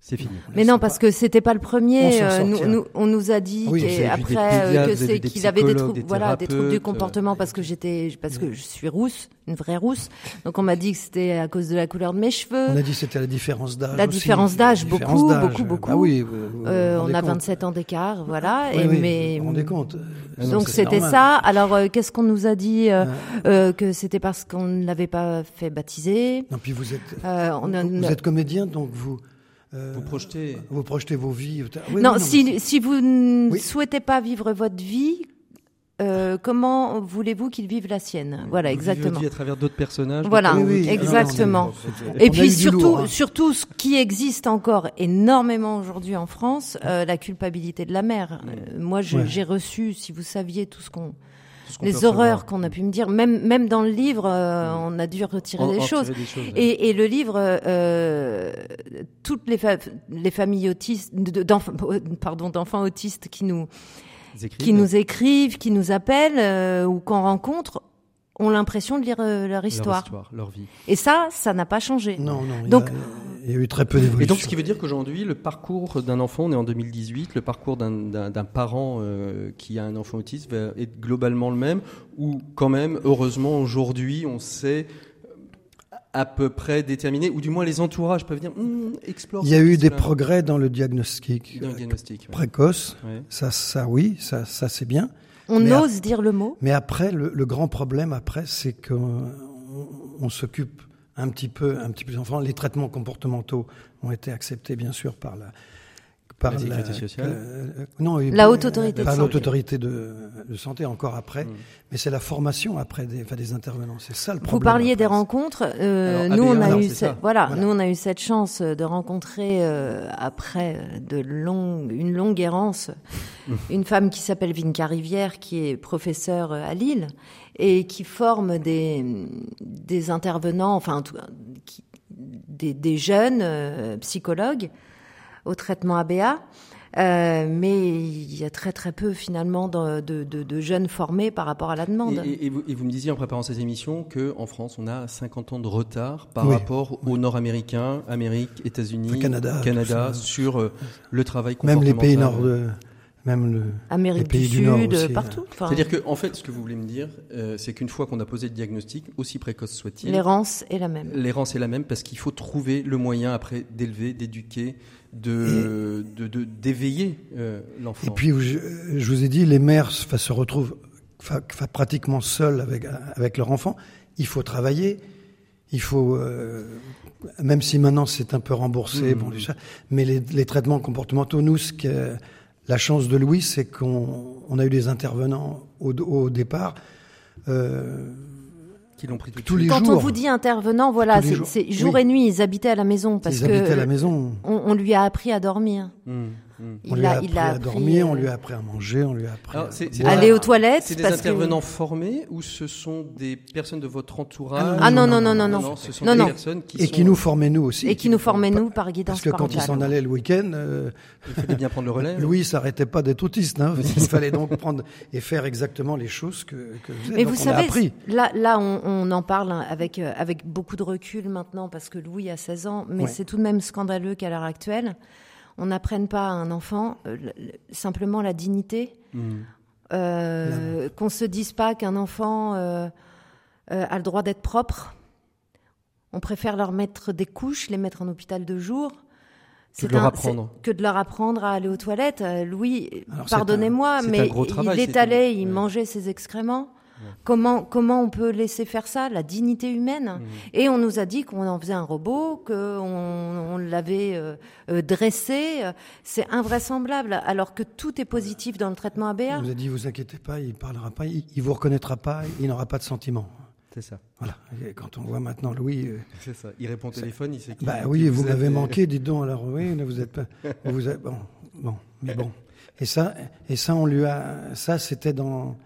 C'est fini. Mais non, parce pas. que c'était pas le premier. On, euh, nous, nous, on nous a dit oui, après euh, que c'est qu'il avait des troubles, voilà, des troubles du comportement parce que j'étais, parce que je suis rousse, une vraie rousse. Donc on m'a dit que c'était à cause de la couleur de mes cheveux. On a dit que c'était la différence d'âge. La différence d'âge, beaucoup, beaucoup, beaucoup. Ah oui. Euh, on a 27 ans d'écart, voilà. Oui, et oui, mais vous vous rendez compte. Donc c'était ça. Alors euh, qu'est-ce qu'on nous a dit euh, euh, que c'était parce qu'on ne l'avait pas fait baptiser? Non, puis vous êtes, on vous êtes comédien, donc vous. Euh, vous projetez vous projetez vos vies. Oui, non, non, si, si vous ne oui. souhaitez pas vivre votre vie, euh, comment voulez-vous qu'il vive la sienne? Voilà, exactement. Vie à travers d'autres personnages. Voilà, oui, oui, exactement. Et puis surtout, lourd, hein. surtout, ce qui existe encore énormément aujourd'hui en France, euh, la culpabilité de la mère. Euh, moi, j'ai ouais. reçu, si vous saviez tout ce qu'on qu les horreurs qu'on a pu me dire. Même, même dans le livre, euh, on a dû retirer on, des, on choses. des choses. Et, et le livre, euh, toutes les, fa les familles autistes, d'enfants, pardon, d'enfants autistes qui nous, qui nous écrivent, qui nous appellent euh, ou qu'on rencontre, ont l'impression de lire euh, leur histoire. Leur histoire, leur vie. Et ça, ça n'a pas changé. Non, non. Donc, il y a, il y a eu très peu d'évolution. Et donc, ce qui veut dire qu'aujourd'hui, le parcours d'un enfant, on est en 2018, le parcours d'un parent euh, qui a un enfant autiste être globalement le même, ou quand même, heureusement, aujourd'hui, on sait à peu près déterminé, ou du moins les entourages peuvent dire hm, explore. Il y a eu des progrès dans le diagnostic, dans le diagnostic précoce. Ouais. Ça, ça, oui, ça, ça c'est bien. On mais ose dire le mot. Mais après, le, le grand problème après, c'est qu'on on, s'occupe un petit peu, un petit peu des enfants. Les traitements comportementaux ont été acceptés, bien sûr, par la par La sécurité sociale euh, non, La haute autorité de par santé. l'haute autorité de, de santé encore après, Mm. mais c'est la formation après des, enfin, des intervenants. C'est ça le problème. Vous parliez après. des rencontres. euh, Alors, nous, on a eu voilà, Voilà. nous on a eu cette chance de rencontrer euh, après euh, de longues, une longue errance, une femme qui s'appelle Vinca Rivière, qui est professeure euh, à Lille et qui forme des des intervenants, enfin qui- des, des jeunes euh, psychologues au traitement ABA. Euh, mais il y a très très peu finalement de, de, de- de jeunes formés par rapport à la demande. Et, et- et vous, et vous me disiez en préparant ces émissions qu'en France, on a 50 ans de retard par Oui. rapport aux Nord-Américains, Amérique, États-Unis, Enfin, Canada, Canada, sur euh, le travail Même les pays nord, de, même le. Amérique les pays du du Nord Sud, aussi, partout. Enfin, C'est-à-dire que, en fait, ce que vous voulez me dire, euh, c'est qu'une fois qu'on a posé le diagnostic, aussi précoce soit-il, l'errance est la même. l'errance est la même parce qu'il faut trouver le moyen après d'élever, d'éduquer, de, de, de- d'éveiller euh, l'enfant. Et puis, je, je vous ai dit, les mères se retrouvent pratiquement seules avec, avec leur enfant. Il faut travailler. Il faut, euh, même si maintenant c'est un peu remboursé, Mmh. bon, mais les, les traitements comportementaux, nous, ce que, la chance de Louis, c'est qu'on on a eu des intervenants au, au départ. Euh, qui l'ont pris tout tous les Quand jours. on vous dit intervenant, voilà, c'est jour Oui. et nuit, ils habitaient à la maison parce ils que habitaient à la maison. On, on lui a appris à dormir. Mmh, mmh. On Il lui a a, appris il a à appris, dormir, on euh, lui a appris à manger, on lui a appris Alors, à aller aux toilettes C'est des intervenants que formés ou ce sont des personnes de votre entourage? Ah non, non, non, non, non. ce sont Non, des non. personnes qui Et sont- qui nous formaient nous aussi. et qui nous formaient nous par guidance Parce que quand il s'en allait le week-end, euh, Il fallait bien prendre le relais. Louis s'arrêtait pas d'être autiste. Hein. Il fallait donc prendre et faire exactement les choses que, que vous Mais Donc vous on savez, appris. là, là, on, on en parle avec euh, avec beaucoup de recul maintenant parce que Louis a 16 ans, mais c'est tout de même scandaleux qu'à l'heure actuelle, on n'apprenne pas à un enfant euh, le- le- simplement la dignité, Mmh. euh, qu'on se dise pas qu'un enfant euh, euh, a le droit d'être propre. On préfère leur mettre des couches, les mettre en hôpital de jour. Que de leur un- apprendre. c'est- Que de leur apprendre à aller aux toilettes. Louis, pardonnez-moi, un mais gros travail, il une- il ouais. mangeait ses excréments. Comment, comment on peut laisser faire ça La dignité humaine. Mmh. Et on nous a dit qu'on en faisait un robot, qu'on on l'avait euh, euh, dressé. C'est invraisemblable, alors que tout est positif dans le traitement On ABA. nous a dit, vous inquiétez pas, il parlera pas, il, il vous reconnaîtra pas, il n'aura pas de sentiments. C'est ça. Voilà. Et quand on voit maintenant Louis, euh, C'est ça. Il répond au téléphone, il sait qui. bah qui oui, vous m'avez manqué, dites donc. Alors oui, là, vous êtes pas, vous êtes bon, bon, mais bon. Et ça, et ça, on lui a, ça, c'était dans,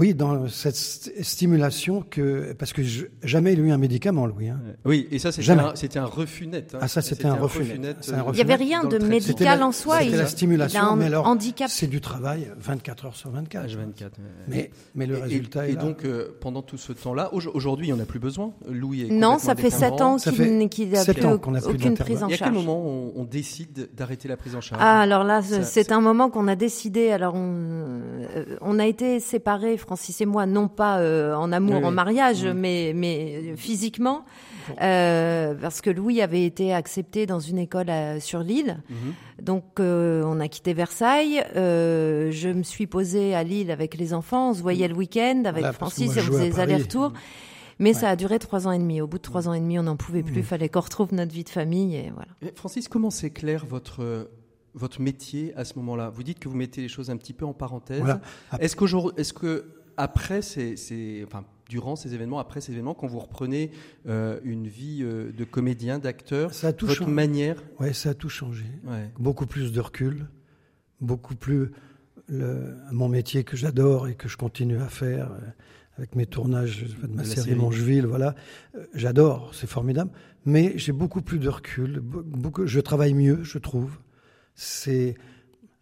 oui, dans cette st- stimulation que, parce que je- jamais il a eu un médicament, Louis. Hein. Oui, et ça, c'était un, c'était un refus net. hein. Ah, ça, c'était un refus net. Euh, Il n'y avait rien de médical la- en soi. C'était la il stimulation, a un mais alors, handicap. c'est du travail 24 heures sur 24. H24. ouais. Mais, mais le Et- résultat et, est et là. donc, euh, pendant tout ce temps-là, au- aujourd'hui, il n'y en a plus besoin. Louis est Non, ça fait sept indépendant. ans Ça qu'il qu'il n'a plus ans qu'on n'a plus aucune prise en Et à quel charge. moment on, on décide d'arrêter la prise en charge? Ah, alors là, c'est- un moment qu'on a décidé. Alors, on, euh, on a été séparés, Francis et moi, non pas euh, en amour, Oui, en mariage, Mhm. mais, mais physiquement, euh, parce que Louis avait été accepté dans une école à- sur l'île. Mhm. Donc, euh, on a quitté Versailles. Euh, je me suis posée à Lille avec les enfants. On se voyait le week-end avec Voilà, Francis. moi, On faisait des allers-retours. Mais ça a duré trois ans et demi. Au bout de trois ans et demi, on n'en pouvait plus. Il Mhm. fallait qu'on retrouve notre vie de famille. Et voilà. Et Francis, comment s'éclaire votre, votre métier à ce moment-là? Vous dites que vous mettez les choses un petit peu en parenthèse. Voilà. Est-ce qu'aujourd'hui, est-ce que après ces, ces- enfin, durant ces événements, après ces événements, quand vous reprenez euh, une vie euh, de comédien, d'acteur, Ça a tout votre changé. manière, Ouais, ça a tout changé. ouais. Beaucoup plus de recul, beaucoup plus le, mon métier que j'adore et que je continue à faire euh, avec mes tournages de ma De série, série. Longeville, voilà. J'adore, c'est formidable. Mais j'ai beaucoup plus de recul, beaucoup, je travaille mieux, je trouve. C'est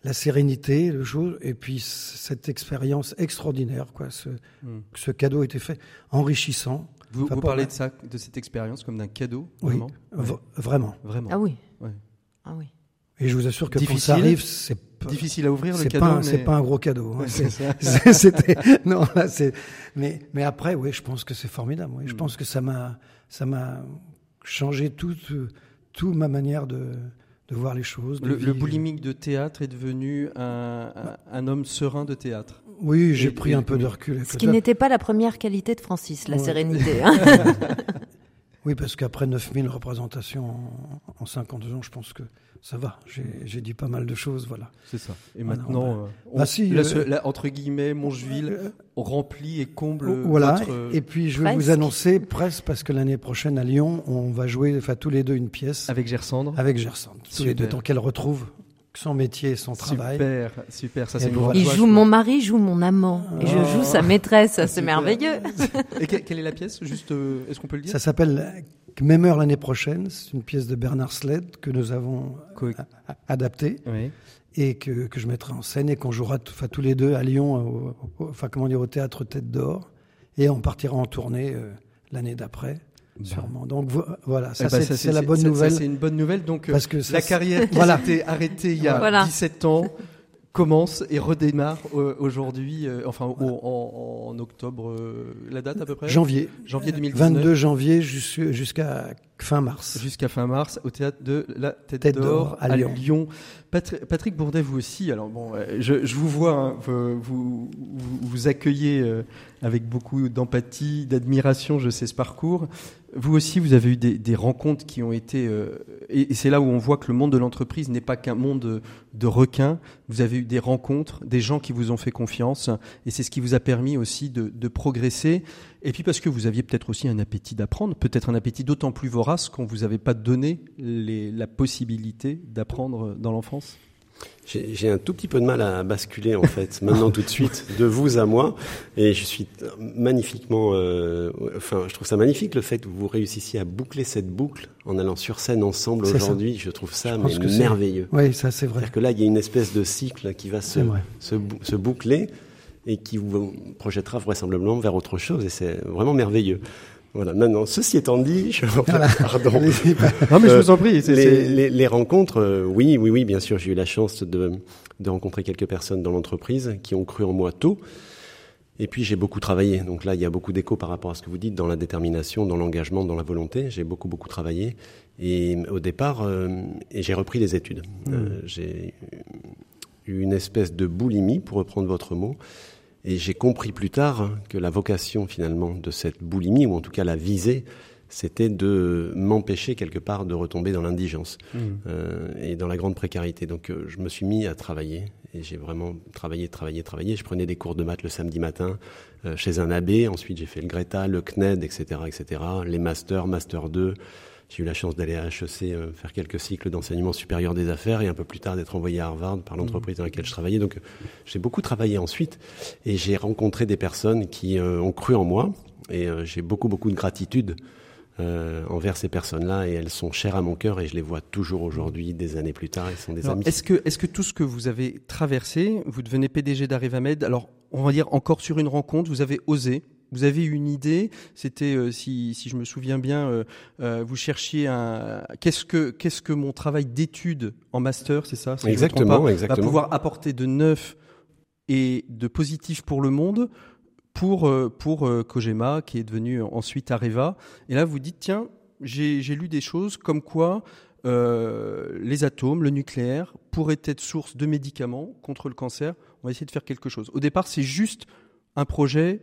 la sérénité, le jour, et puis cette expérience extraordinaire, quoi. Ce, Hmm. ce cadeau été fait, enrichissant. Vous, Enfin, vous pour parlez de ça, de cette expérience comme d'un cadeau, Oui, vraiment vraiment. Vraiment. Ah oui. Ouais. Ah oui. Et je vous assure que quand Difficile. ça arrive, c'est Difficile à ouvrir le c'est cadeau. pas, un- mais- c'est pas un gros cadeau. hein. Ouais, C'était non là c'est mais mais après oui je pense que c'est formidable. Oui. Je Mm. pense que ça m'a ça m'a changé toute toute ma manière de de voir les choses. de Le, boulimique de théâtre est devenu un, un- un homme serein de théâtre. Oui, j'ai pris et- un peu de recul. avec Ce qui n'était pas la première qualité de Francis, la Ouais. sérénité. hein. Oui, parce qu'après 9000 représentations en, 50 ans, je pense que ça va. J'ai dit pas mal de choses, voilà. C'est ça. Et maintenant, bah, si, entre guillemets, Mongeville remplit et comble. Voilà. Et puis je vais vous annoncer presque parce que l'année prochaine à Lyon, on va jouer, enfin tous les deux une pièce. Avec Gersandre. Avec Gersandre. Tous les deux, tant qu'elle retrouve son métier et son travail. Super, super. Ça, c'est Il joue mon mari, joue mon amant. Et je joue sa maîtresse. C'est merveilleux. et quelle est la pièce Juste, euh, est-ce qu'on peut le dire? Ça s'appelle Même heure l'année prochaine. C'est une pièce de Bernard Sled que nous avons adaptée. Et que, que, je mettrai en scène et qu'on jouera tous les deux à Lyon, enfin comment dire, au théâtre Tête d'Or. Et on partira en tournée euh, l'année d'après. Sûrement. Donc voilà, ça, eh ben, c'est la bonne nouvelle. C'est une bonne nouvelle. Donc Parce que la carrière qui voilà. été arrêtée il y a 17 ans commence et redémarre euh, aujourd'hui, euh, enfin en, octobre, euh, la date à peu près? Janvier. Janvier 2019. 22 janvier jusqu'à fin mars. Jusqu'à fin mars au théâtre de la Tête, d'Or à, Lyon. Patrick, Bourdet, vous aussi. Alors bon, je, vous vois, hein, vous, vous, vous, accueillez avec beaucoup d'empathie, d'admiration, je sais ce parcours. Vous aussi, vous avez eu des, rencontres qui ont été, euh, et, c'est là où on voit que le monde de l'entreprise n'est pas qu'un monde de, requins. Vous avez eu des rencontres, des gens qui vous ont fait confiance, et c'est ce qui vous a permis aussi de, progresser. Et puis parce que vous aviez peut-être aussi un appétit d'apprendre, peut-être un appétit d'autant plus vorace qu'on vous avait pas donné la possibilité d'apprendre dans l'enfance? J'ai un tout petit peu de mal à basculer en fait, maintenant tout de suite, de vous à moi, et je suis magnifiquement, euh, enfin, je trouve ça magnifique le fait que vous réussissiez à boucler cette boucle en allant sur scène ensemble aujourd'hui. Je trouve ça merveilleux. Oui, ça c'est vrai. C'est-à-dire que là, il y a une espèce de cycle qui va se, se, se boucler et qui vous projettera vraisemblablement vers autre chose, et c'est vraiment merveilleux. Voilà. Maintenant, ceci étant dit, je pardon. non, mais je vous en prie. les, les, rencontres, euh, oui, oui, oui, bien sûr. J'ai eu la chance de, de rencontrer quelques personnes dans l'entreprise qui ont cru en moi tôt. Et puis j'ai beaucoup travaillé. Donc là, il y a beaucoup d'écho par rapport à ce que vous dites dans la détermination, dans l'engagement, dans la volonté. J'ai beaucoup beaucoup travaillé. Et au départ, euh, et j'ai repris les études. Mmh. Euh, j'ai eu une espèce de boulimie, pour reprendre votre mot. Et j'ai compris plus tard que la vocation finalement de cette boulimie, ou en tout cas la visée, c'était de m'empêcher quelque part de retomber dans l'indigence mmh. euh, et dans la grande précarité. Donc euh, je me suis mis à travailler et j'ai vraiment travaillé, travaillé, travaillé. Je prenais des cours de maths le samedi matin euh, chez un abbé. Ensuite j'ai fait le Greta, le CNED, etc., etc. Les masters, master 2. J'ai eu la chance d'aller à HEC euh, faire quelques cycles d'enseignement supérieur des affaires et un peu plus tard d'être envoyé à Harvard par l'entreprise dans laquelle je travaillais. Donc j'ai beaucoup travaillé ensuite et j'ai rencontré des personnes qui euh, ont cru en moi et euh, j'ai beaucoup beaucoup de gratitude envers ces personnes-là et elles sont chères à mon cœur et je les vois toujours aujourd'hui, des années plus tard, elles sont des amis. Est-ce que, est-ce que tout ce que vous avez traversé, vous devenez PDG d'Arrivamed, alors on va dire encore sur une rencontre, vous avez osé, vous avez une idée, c'était, euh, si, si, je me souviens bien, euh, euh, vous cherchiez un. Qu'est-ce que, qu'est-ce que mon travail d'étude en master, c'est ça Exactement, exactement. Va pouvoir apporter de neuf et de positif pour le monde, pour, pour Kojima, qui est devenu ensuite Areva. Et là, vous dites, tiens, j'ai, j'ai lu des choses comme quoi les atomes, le nucléaire, pourraient être source de médicaments contre le cancer. On va essayer de faire quelque chose. Au départ, c'est juste un projet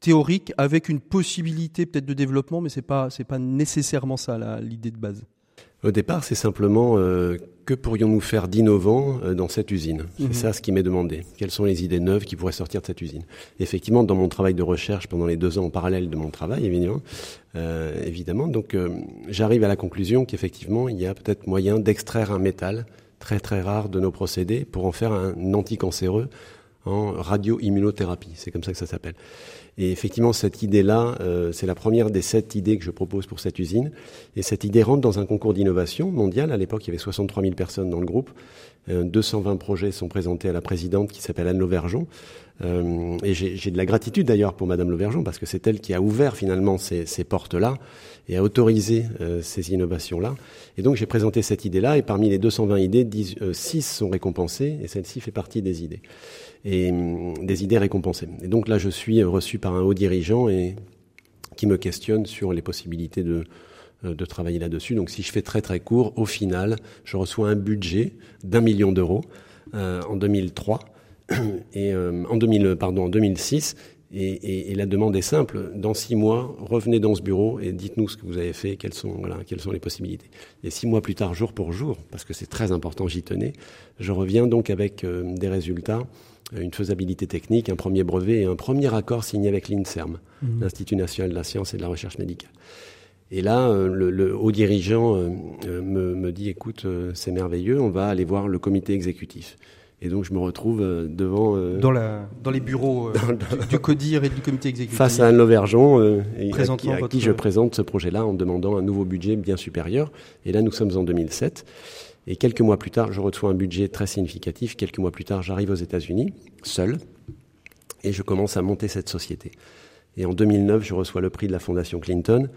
théorique avec une possibilité peut-être de développement, mais c'est pas c'est pas nécessairement ça l'idée de base. Au départ, c'est simplement euh, que pourrions-nous faire d'innovant euh, dans cette usine? C'est mhm. ça ce qui m'est demandé. Quelles sont les idées neuves qui pourraient sortir de cette usine? Effectivement, dans mon travail de recherche pendant les deux ans en parallèle de mon travail, évidemment, euh, évidemment, donc j'arrive à la conclusion qu'effectivement, il y a peut-être moyen d'extraire un métal très très rare de nos procédés pour en faire un anticancéreux en radio-immunothérapie. C'est comme ça que ça s'appelle. Et effectivement, cette idée-là, euh, c'est la première des sept idées que je propose pour cette usine. Et cette idée rentre dans un concours d'innovation mondial. À l'époque, il y avait 63 000 personnes dans le groupe. 220 euh, projets sont présentés à la présidente qui s'appelle Anne Lauvergeon. Euh, et j'ai de la gratitude d'ailleurs pour Madame Lauvergeon parce que c'est elle qui a ouvert finalement ces, ces portes-là et a autorisé ces innovations-là. Et donc j'ai présenté cette idée-là et parmi les 220 idées, 10, 6 sont récompensées et celle-ci fait partie des idées et hum, des idées récompensées. Et donc là, je suis reçu par un haut dirigeant et qui me questionne sur les possibilités de, euh, de travailler là-dessus. Donc si je fais très très court, au final, je reçois un budget d'un million d'euros euh, en 2003 et euh, en 2000, pardon, en 2006 Et, la demande est simple. Dans six mois, revenez dans ce bureau et dites-nous ce que vous avez fait, quelles sont, voilà, quelles sont les possibilités. Et six mois plus tard, jour pour jour, parce que c'est très important, j'y tenais, je reviens donc avec euh, des résultats, une faisabilité technique, un premier brevet et un premier accord signé avec l'INSERM, mmh. l'Institut national de la science et de la recherche médicale. Et là, euh, le, haut dirigeant euh, me, me, dit, écoute, c'est merveilleux, on va aller voir le comité exécutif. Et donc, je me retrouve euh, devant. Euh, dans, la, dans les bureaux euh, du, CODIR et du comité exécutif. Face à Anne Lauvergeon, et à, qui, je présente ce projet-là en demandant un nouveau budget bien supérieur. Et là, nous sommes en 2007. Et quelques mois plus tard, je reçois un budget très significatif. Quelques mois plus tard, j'arrive aux États-Unis, seul, et je commence à monter cette société. Et en 2009, je reçois le prix de la Fondation Clinton.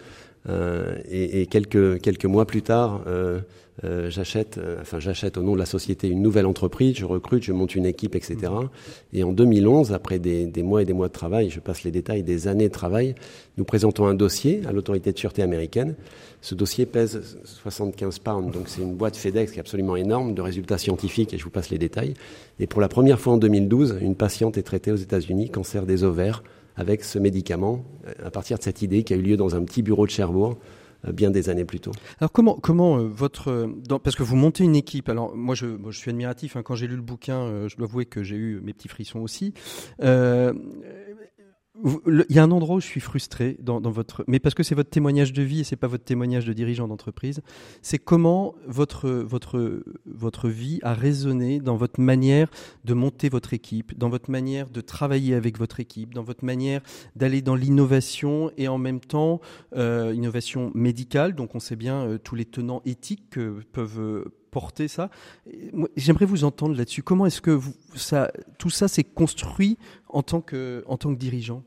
Euh, et, quelques, quelques mois plus tard, euh, euh, j'achète, euh, enfin j'achète au nom de la société une nouvelle entreprise, je recrute, je monte une équipe, etc. Et en 2011, après des, des, mois et des mois de travail, je passe les détails, des années de travail, nous présentons un dossier à l'autorité de sûreté américaine. Ce dossier pèse 75 pounds, donc c'est une boîte FedEx qui est absolument énorme de résultats scientifiques, et je vous passe les détails. Et pour la première fois en 2012, une patiente est traitée aux États-Unis, cancer des ovaires, avec ce médicament, à partir de cette idée qui a eu lieu dans un petit bureau de Cherbourg euh, bien des années plus tôt. Alors comment comment euh, votre parce que vous montez une équipe. Alors moi je, je suis admiratif hein, quand j'ai lu le bouquin, euh, je dois avouer que j'ai eu mes petits frissons aussi. Il y a un endroit où je suis frustré dans, votre, mais parce que c'est votre témoignage de vie et c'est pas votre témoignage de dirigeant d'entreprise. C'est comment votre votre votre vie a résonné dans votre manière de monter votre équipe, dans votre manière de travailler avec votre équipe, dans votre manière d'aller dans l'innovation et en même temps euh, innovation médicale. Donc on sait bien euh, tous les tenants éthiques que peuvent porter ça. J'aimerais vous entendre là-dessus. Comment est-ce que vous, ça, tout ça s'est construit en tant que, en tant que dirigeant?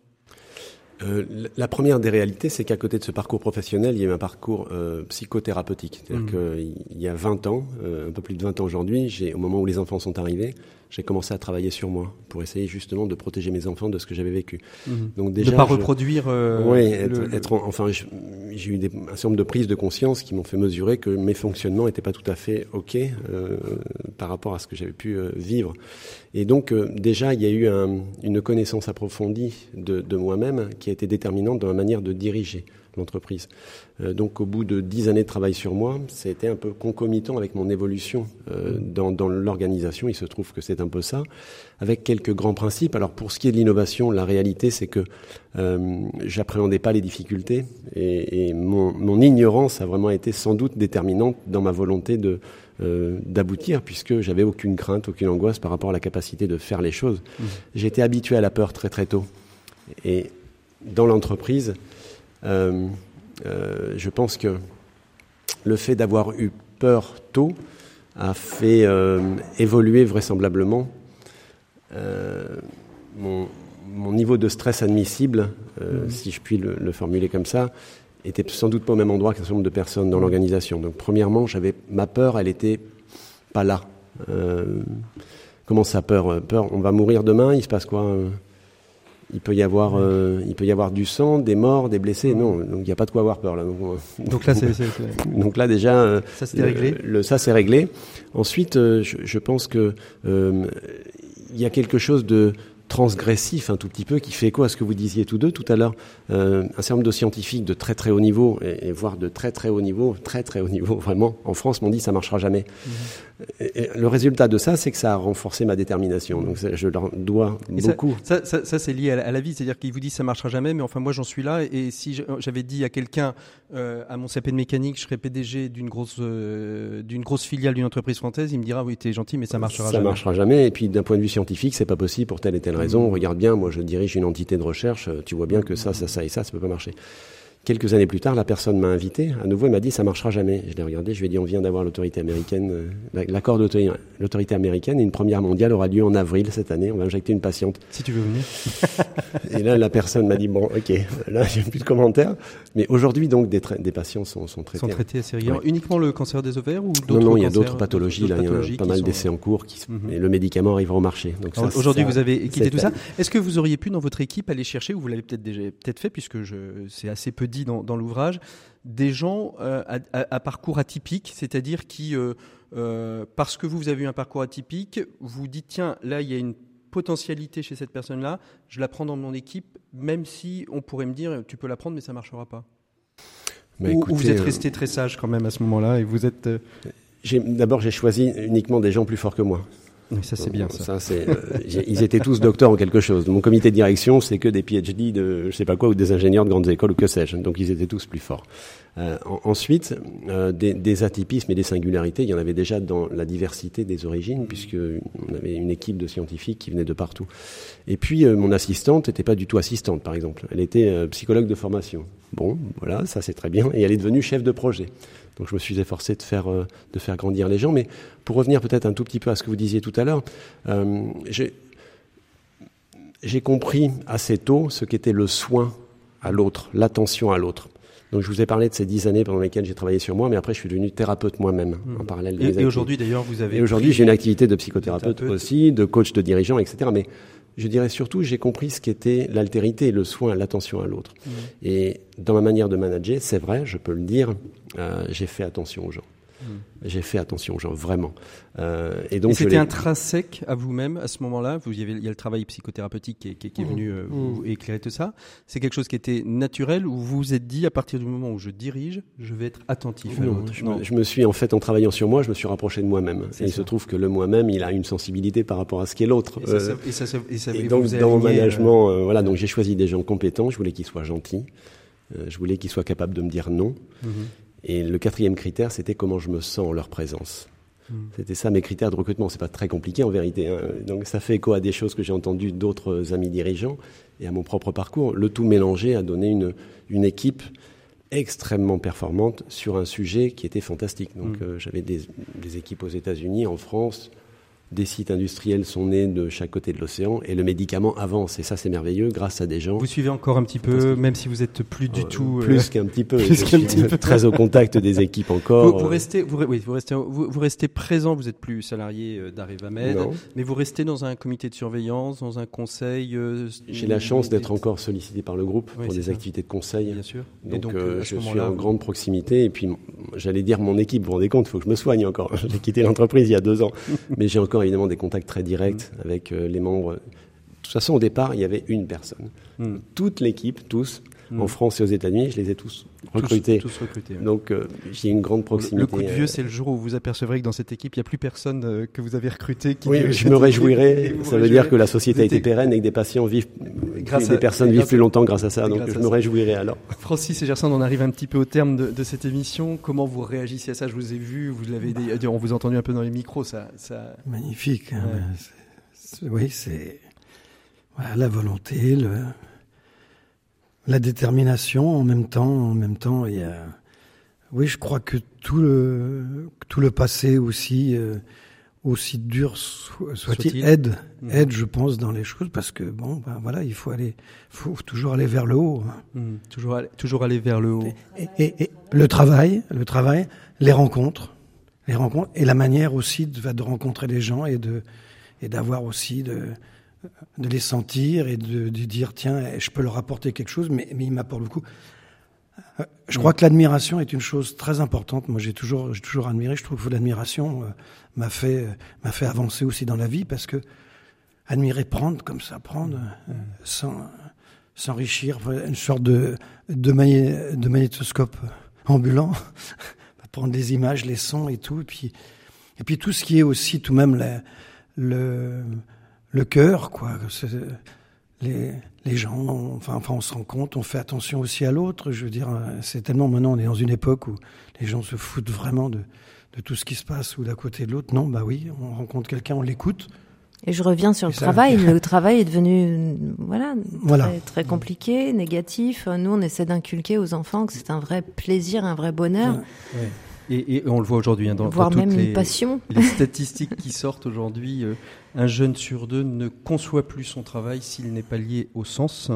Euh, la première des réalités, c'est qu'à côté de ce parcours professionnel, il y a eu un parcours euh, psychothérapeutique. C'est-à-dire mmh. qu'il y a 20 ans, euh, un peu plus de 20 ans aujourd'hui, au moment où les enfants sont arrivés, j'ai commencé à travailler sur moi pour essayer justement de protéger mes enfants de ce que j'avais vécu. Mhm. Donc déjà, de pas reproduire. Euh, oui, être, enfin, j'ai eu des, un certain nombre de prises de conscience qui m'ont fait mesurer que mes fonctionnements n'étaient pas tout à fait ok euh, par rapport à ce que j'avais pu euh, vivre. Et donc déjà, il y a eu un, une connaissance approfondie de, de moi-même qui a été déterminante dans ma manière de diriger l'entreprise. Euh, donc au bout de dix années de travail sur moi, c'était un peu concomitant avec mon évolution euh, dans, dans l'organisation. Il se trouve que c'est un peu ça, avec quelques grands principes. Alors pour ce qui est de l'innovation, la réalité c'est que euh, j'appréhendais pas les difficultés et, et mon, mon, ignorance a vraiment été sans doute déterminante dans ma volonté de euh, d'aboutir puisque j'avais aucune crainte, aucune angoisse par rapport à la capacité de faire les choses. Mmh. J'étais habitué à la peur très très tôt et dans l'entreprise je pense que le fait d'avoir eu peur tôt a fait euh, évoluer vraisemblablement mon, niveau de stress admissible, mmh. si je puis le, formuler comme ça, était sans doute pas au même endroit qu'un certain nombre de personnes dans l'organisation. Donc, premièrement, j'avais ma peur, elle était pas là. comment ça, peur Peur, on va mourir demain, il se passe quoi il peut y avoir, euh, il peut y avoir du sang, des morts, des blessés. Non, donc il n'y a pas de quoi avoir peur là. Donc, euh, donc là, c'est, donc là déjà, euh, ça c'est réglé. Le, ça c'est réglé. Ensuite, je, je, pense que il y a quelque chose de transgressif un tout petit peu, qui fait quoi à ce que vous disiez tous deux tout à l'heure. Euh, un certain nombre de scientifiques de très très haut niveau, et, voire de très très haut niveau, très très haut niveau vraiment, en France m'ont dit ça marchera jamais. Mhm. Et, le résultat de ça, c'est que ça a renforcé ma détermination. Donc je leur dois beaucoup. Ça, ça, ça, c'est lié à la, vie, c'est-à-dire qu'ils vous disent ça marchera jamais, mais enfin moi j'en suis là, et si j'avais dit à quelqu'un euh, à mon CP de mécanique, je serais PDG d'une grosse euh, d'une grosse filiale d'une entreprise française, il me dira oui t'es gentil, mais ça marchera jamais. Ça marchera jamais, et puis d'un point de vue scientifique, c'est pas possible pour telle et telle raison. Regarde bien, moi je dirige une entité de recherche, tu vois bien que ça, ça, ça et ça, ça peut pas marcher. Quelques années plus tard, la personne m'a invité, à nouveau, elle m'a dit ça marchera jamais. Je l'ai regardé, je lui ai dit on vient d'avoir l'autorité américaine, euh, l'accord d'autorité américaine, et une première mondiale aura lieu en avril cette année. On va injecter une patiente. Si tu veux venir. et là, la personne m'a dit bon, ok, là j'ai plus de commentaires. Mais aujourd'hui, donc, des, des, patients sont, sont traités. Sont traités assez régulièrement. Uniquement le cancer des ovaires ou d'autres Non, non, il y a d'autres pathologies. Là, il y a pas mal d'essais en cours, qui, mhm. et le médicament arrivera au marché. Donc aujourd'hui, vous avez quitté tout ça. Est-ce que vous auriez pu dans votre équipe aller chercher, ou vous l'avez peut-être déjà peut-être fait, puisque c'est assez peu dit dans, dans l'ouvrage des gens euh, à, parcours atypique, c'est-à-dire qui, euh, euh, parce que vous, vous avez eu un parcours atypique, vous dites tiens, là il y a une potentialité chez cette personne-là, je la prends dans mon équipe même si on pourrait me dire tu peux la prendre mais ça marchera pas. Ou, vous êtes resté très sage quand même à ce moment-là et vous êtes. D'abord, j'ai choisi uniquement des gens plus forts que moi. Oui, ça c'est bien ça. c'est, euh, ils étaient tous docteurs en quelque chose. Mon comité de direction, c'est que des PhD de je sais pas quoi ou des ingénieurs de grandes écoles ou que sais-je. Donc ils étaient tous plus forts. Euh, en- ensuite, euh, des, des atypismes et des singularités, il y en avait déjà dans la diversité des origines, puisque on avait une équipe de scientifiques qui venaient de partout. Et puis euh, mon assistante n'était pas du tout assistante, par exemple. Elle était psychologue de formation. Bon, voilà, ça c'est très bien. Et elle est devenue chef de projet. Donc je me suis efforcé de faire, euh, de faire grandir les gens. Mais pour revenir peut-être un tout petit peu à ce que vous disiez tout à l'heure, euh, j'ai compris assez tôt ce qu'était le soin à l'autre, l'attention à l'autre. Donc je vous ai parlé de ces dix années pendant lesquelles j'ai travaillé sur moi, mais après je suis devenu thérapeute moi-même en parallèle. de mes Et, et aujourd'hui d'ailleurs vous avez. Et aujourd'hui, j'ai une activité de psychothérapeute thérapeute. aussi, de coach de dirigeant, etc. Mais je dirais surtout, j'ai compris ce qu'était l'altérité, le soin, l'attention à l'autre. Mmh. Et dans ma manière de manager, c'est vrai, je peux le dire, euh, j'ai fait attention aux gens. Mmh. J'ai fait attention aux gens, vraiment. Euh, et donc, c'était intrinsèque à vous-même à ce moment-là? Vous y avez, il y a le travail psychothérapeutique qui est, qui est- qui est venu euh, vous éclairer tout ça. C'est quelque chose qui était naturel ou vous vous êtes dit à partir du moment où je dirige, je vais être attentif à l'autre? je, me, je me suis en fait, en travaillant sur moi, je me suis rapproché de moi-même. C'est Et il se trouve que le moi-même, il a une sensibilité par rapport à ce qu'est l'autre. Et ça, Euh, ça- et ça- et ça- Et donc, vous dans mon aligné, euh, management, euh, voilà, donc j'ai choisi des gens compétents. Je voulais qu'ils soient gentils. Euh, je voulais qu'ils soient capables de me dire non. mhm. Et le quatrième critère, c'était comment je me sens en leur présence. Mhm. C'était ça mes critères de recrutement. C'est pas très compliqué en vérité. hein. Donc ça fait écho à des choses que j'ai entendues d'autres amis dirigeants et à mon propre parcours. Le tout mélangé a donné une, une équipe extrêmement performante sur un sujet qui était fantastique. Donc Mhm. euh, j'avais des, des équipes aux États-Unis, en France. Des sites industriels sont nés de chaque côté de l'océan et le médicament avance. Et ça, c'est merveilleux grâce à des gens Vous suivez encore un petit peu, même si vous êtes plus du euh, tout. euh, plus qu'un petit peu. plus Je qu'un suis petit peu. très au contact des équipes encore. Vous, vous restez, vous, re- oui, vous restez, vous, vous restez présent. Vous êtes plus salarié euh, d'Arrivamed, mais vous restez dans un comité de surveillance, dans un conseil. euh, J'ai la chance d'être encore sollicité par le groupe Oui, pour des ça. activités de conseil. bien sûr. Et Donc, je suis en grande proximité. Et puis, j'allais dire mon équipe, vous vous rendez compte, il faut que je me soigne encore. J'ai quitté l'entreprise il y a deux ans. Mais j'ai encore évidemment des contacts très directs Mm. avec euh, les membres. De toute façon, au départ, il y avait une personne. Hmm. Toute l'équipe, tous, En France et aux États-Unis, je les ai tous recrutés. tous recrutés. oui. Donc, euh, j'ai une grande proximité. Le coup de vieux, euh, c'est le jour où vous apercevrez que dans cette équipe, il n'y a plus personne euh, que vous avez recruté. Qui Oui, je me réjouirai. Ça veut dire que la société a été pérenne et que des patients vivent, Grâce des à- personnes vivent plus longtemps grâce à ça. Donc, je me réjouirai alors. Francis et Gerson, on arrive un petit peu au terme de, de cette émission. Comment vous réagissez à ça? Je vous ai vu, vous l'avez, dit- on vous a entendu un peu dans les micros. Ça, ça... Magnifique. hein. Ouais. Oui, c'est voilà, la volonté, le, la détermination en même temps. En même temps, il y a. Oui, je crois que tout le tout le passé aussi, euh, aussi dur so- soit-il, aide, Mhm. aide, je pense, dans les choses parce que bon, ben voilà, il faut aller, faut toujours aller vers le haut. hein. Hmm, toujours, aller, toujours aller vers le haut. Et, et- et le travail, le travail, les rencontres, les rencontres et la manière aussi de, de rencontrer les gens et de et d'avoir aussi de de les sentir et de, de dire tiens je peux leur apporter quelque chose mais mais ils m'apportent beaucoup. Euh, Je crois que l'admiration est une chose très importante. Moi, j'ai toujours, j'ai toujours admiré. Je trouve que l'admiration euh, m'a fait, euh, m'a fait avancer aussi dans la vie parce que admirer, prendre comme ça, prendre, euh, sans, s'enrichir, une sorte de, de, magné- de magnétoscope ambulant, prendre les images, les sons et tout, et puis, et puis tout ce qui est aussi tout de même la- le, le cœur, quoi. Les, les gens, on- enfin, enfin, on se rend compte, on fait attention aussi à l'autre. Je veux dire, c'est tellement maintenant, on est dans une époque où les gens se foutent vraiment de, de tout ce qui se passe ou d'à côté de l'autre. Non, bah oui, on rencontre quelqu'un, on l'écoute. Et je reviens sur Et le ça- travail. Le travail est devenu, voilà, Voilà. très, très compliqué, négatif. Nous, on essaie d'inculquer aux enfants que c'est un vrai plaisir, un vrai bonheur, Et, et on le voit aujourd'hui hein, dans, toutes même les, une passion. les statistiques qui sortent aujourd'hui. euh, un jeune sur deux ne conçoit plus son travail s'il n'est pas lié au sens,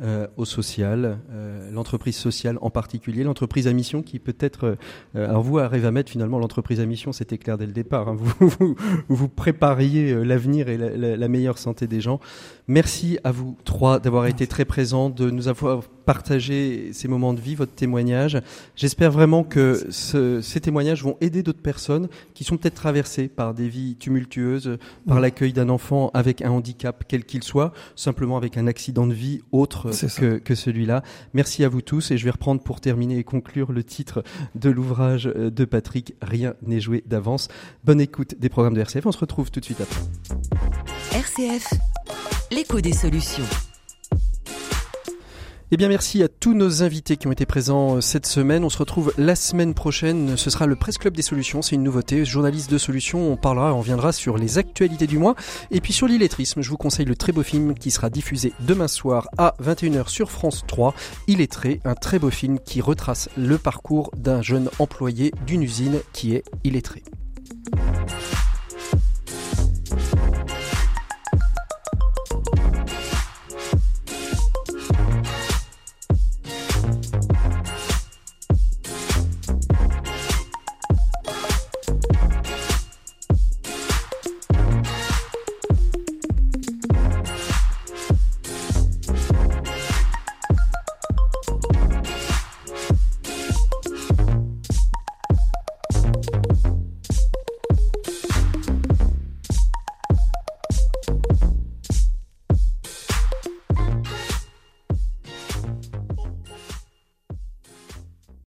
euh, au social, euh, l'entreprise sociale en particulier, l'entreprise à mission qui peut être. euh, alors vous, à Revamed, finalement, l'entreprise à mission, c'était clair dès le départ. hein. Vous, vous, vous prépariez euh, l'avenir et la, la- la meilleure santé des gens. Merci à vous trois d'avoir été très présents, de nous avoir partagé ces moments de vie, votre témoignage. J'espère vraiment que ce- ces témoignages vont aider d'autres personnes qui sont peut-être traversées par des vies tumultueuses, par l'accueil d'un enfant avec un handicap quel qu'il soit, simplement avec un accident de vie autre que, que celui-là. Merci à vous tous et je vais reprendre pour terminer et conclure le titre de l'ouvrage de Patrick, Rien n'est joué d'avance. Bonne écoute des programmes de RCF, on se retrouve tout de suite après. RCF, l'écho des solutions. Eh bien, merci à tous nos invités qui ont été présents euh, cette semaine. On se retrouve la semaine prochaine. Ce sera le Presse Club des Solutions. C'est une nouveauté. Journaliste de solutions. On parlera, on viendra sur les actualités du mois. Et puis sur l'illettrisme, je vous conseille le très beau film qui sera diffusé demain soir à 21h sur France 3. Illettré, un très beau film qui retrace le parcours d'un jeune employé d'une usine qui est illettré.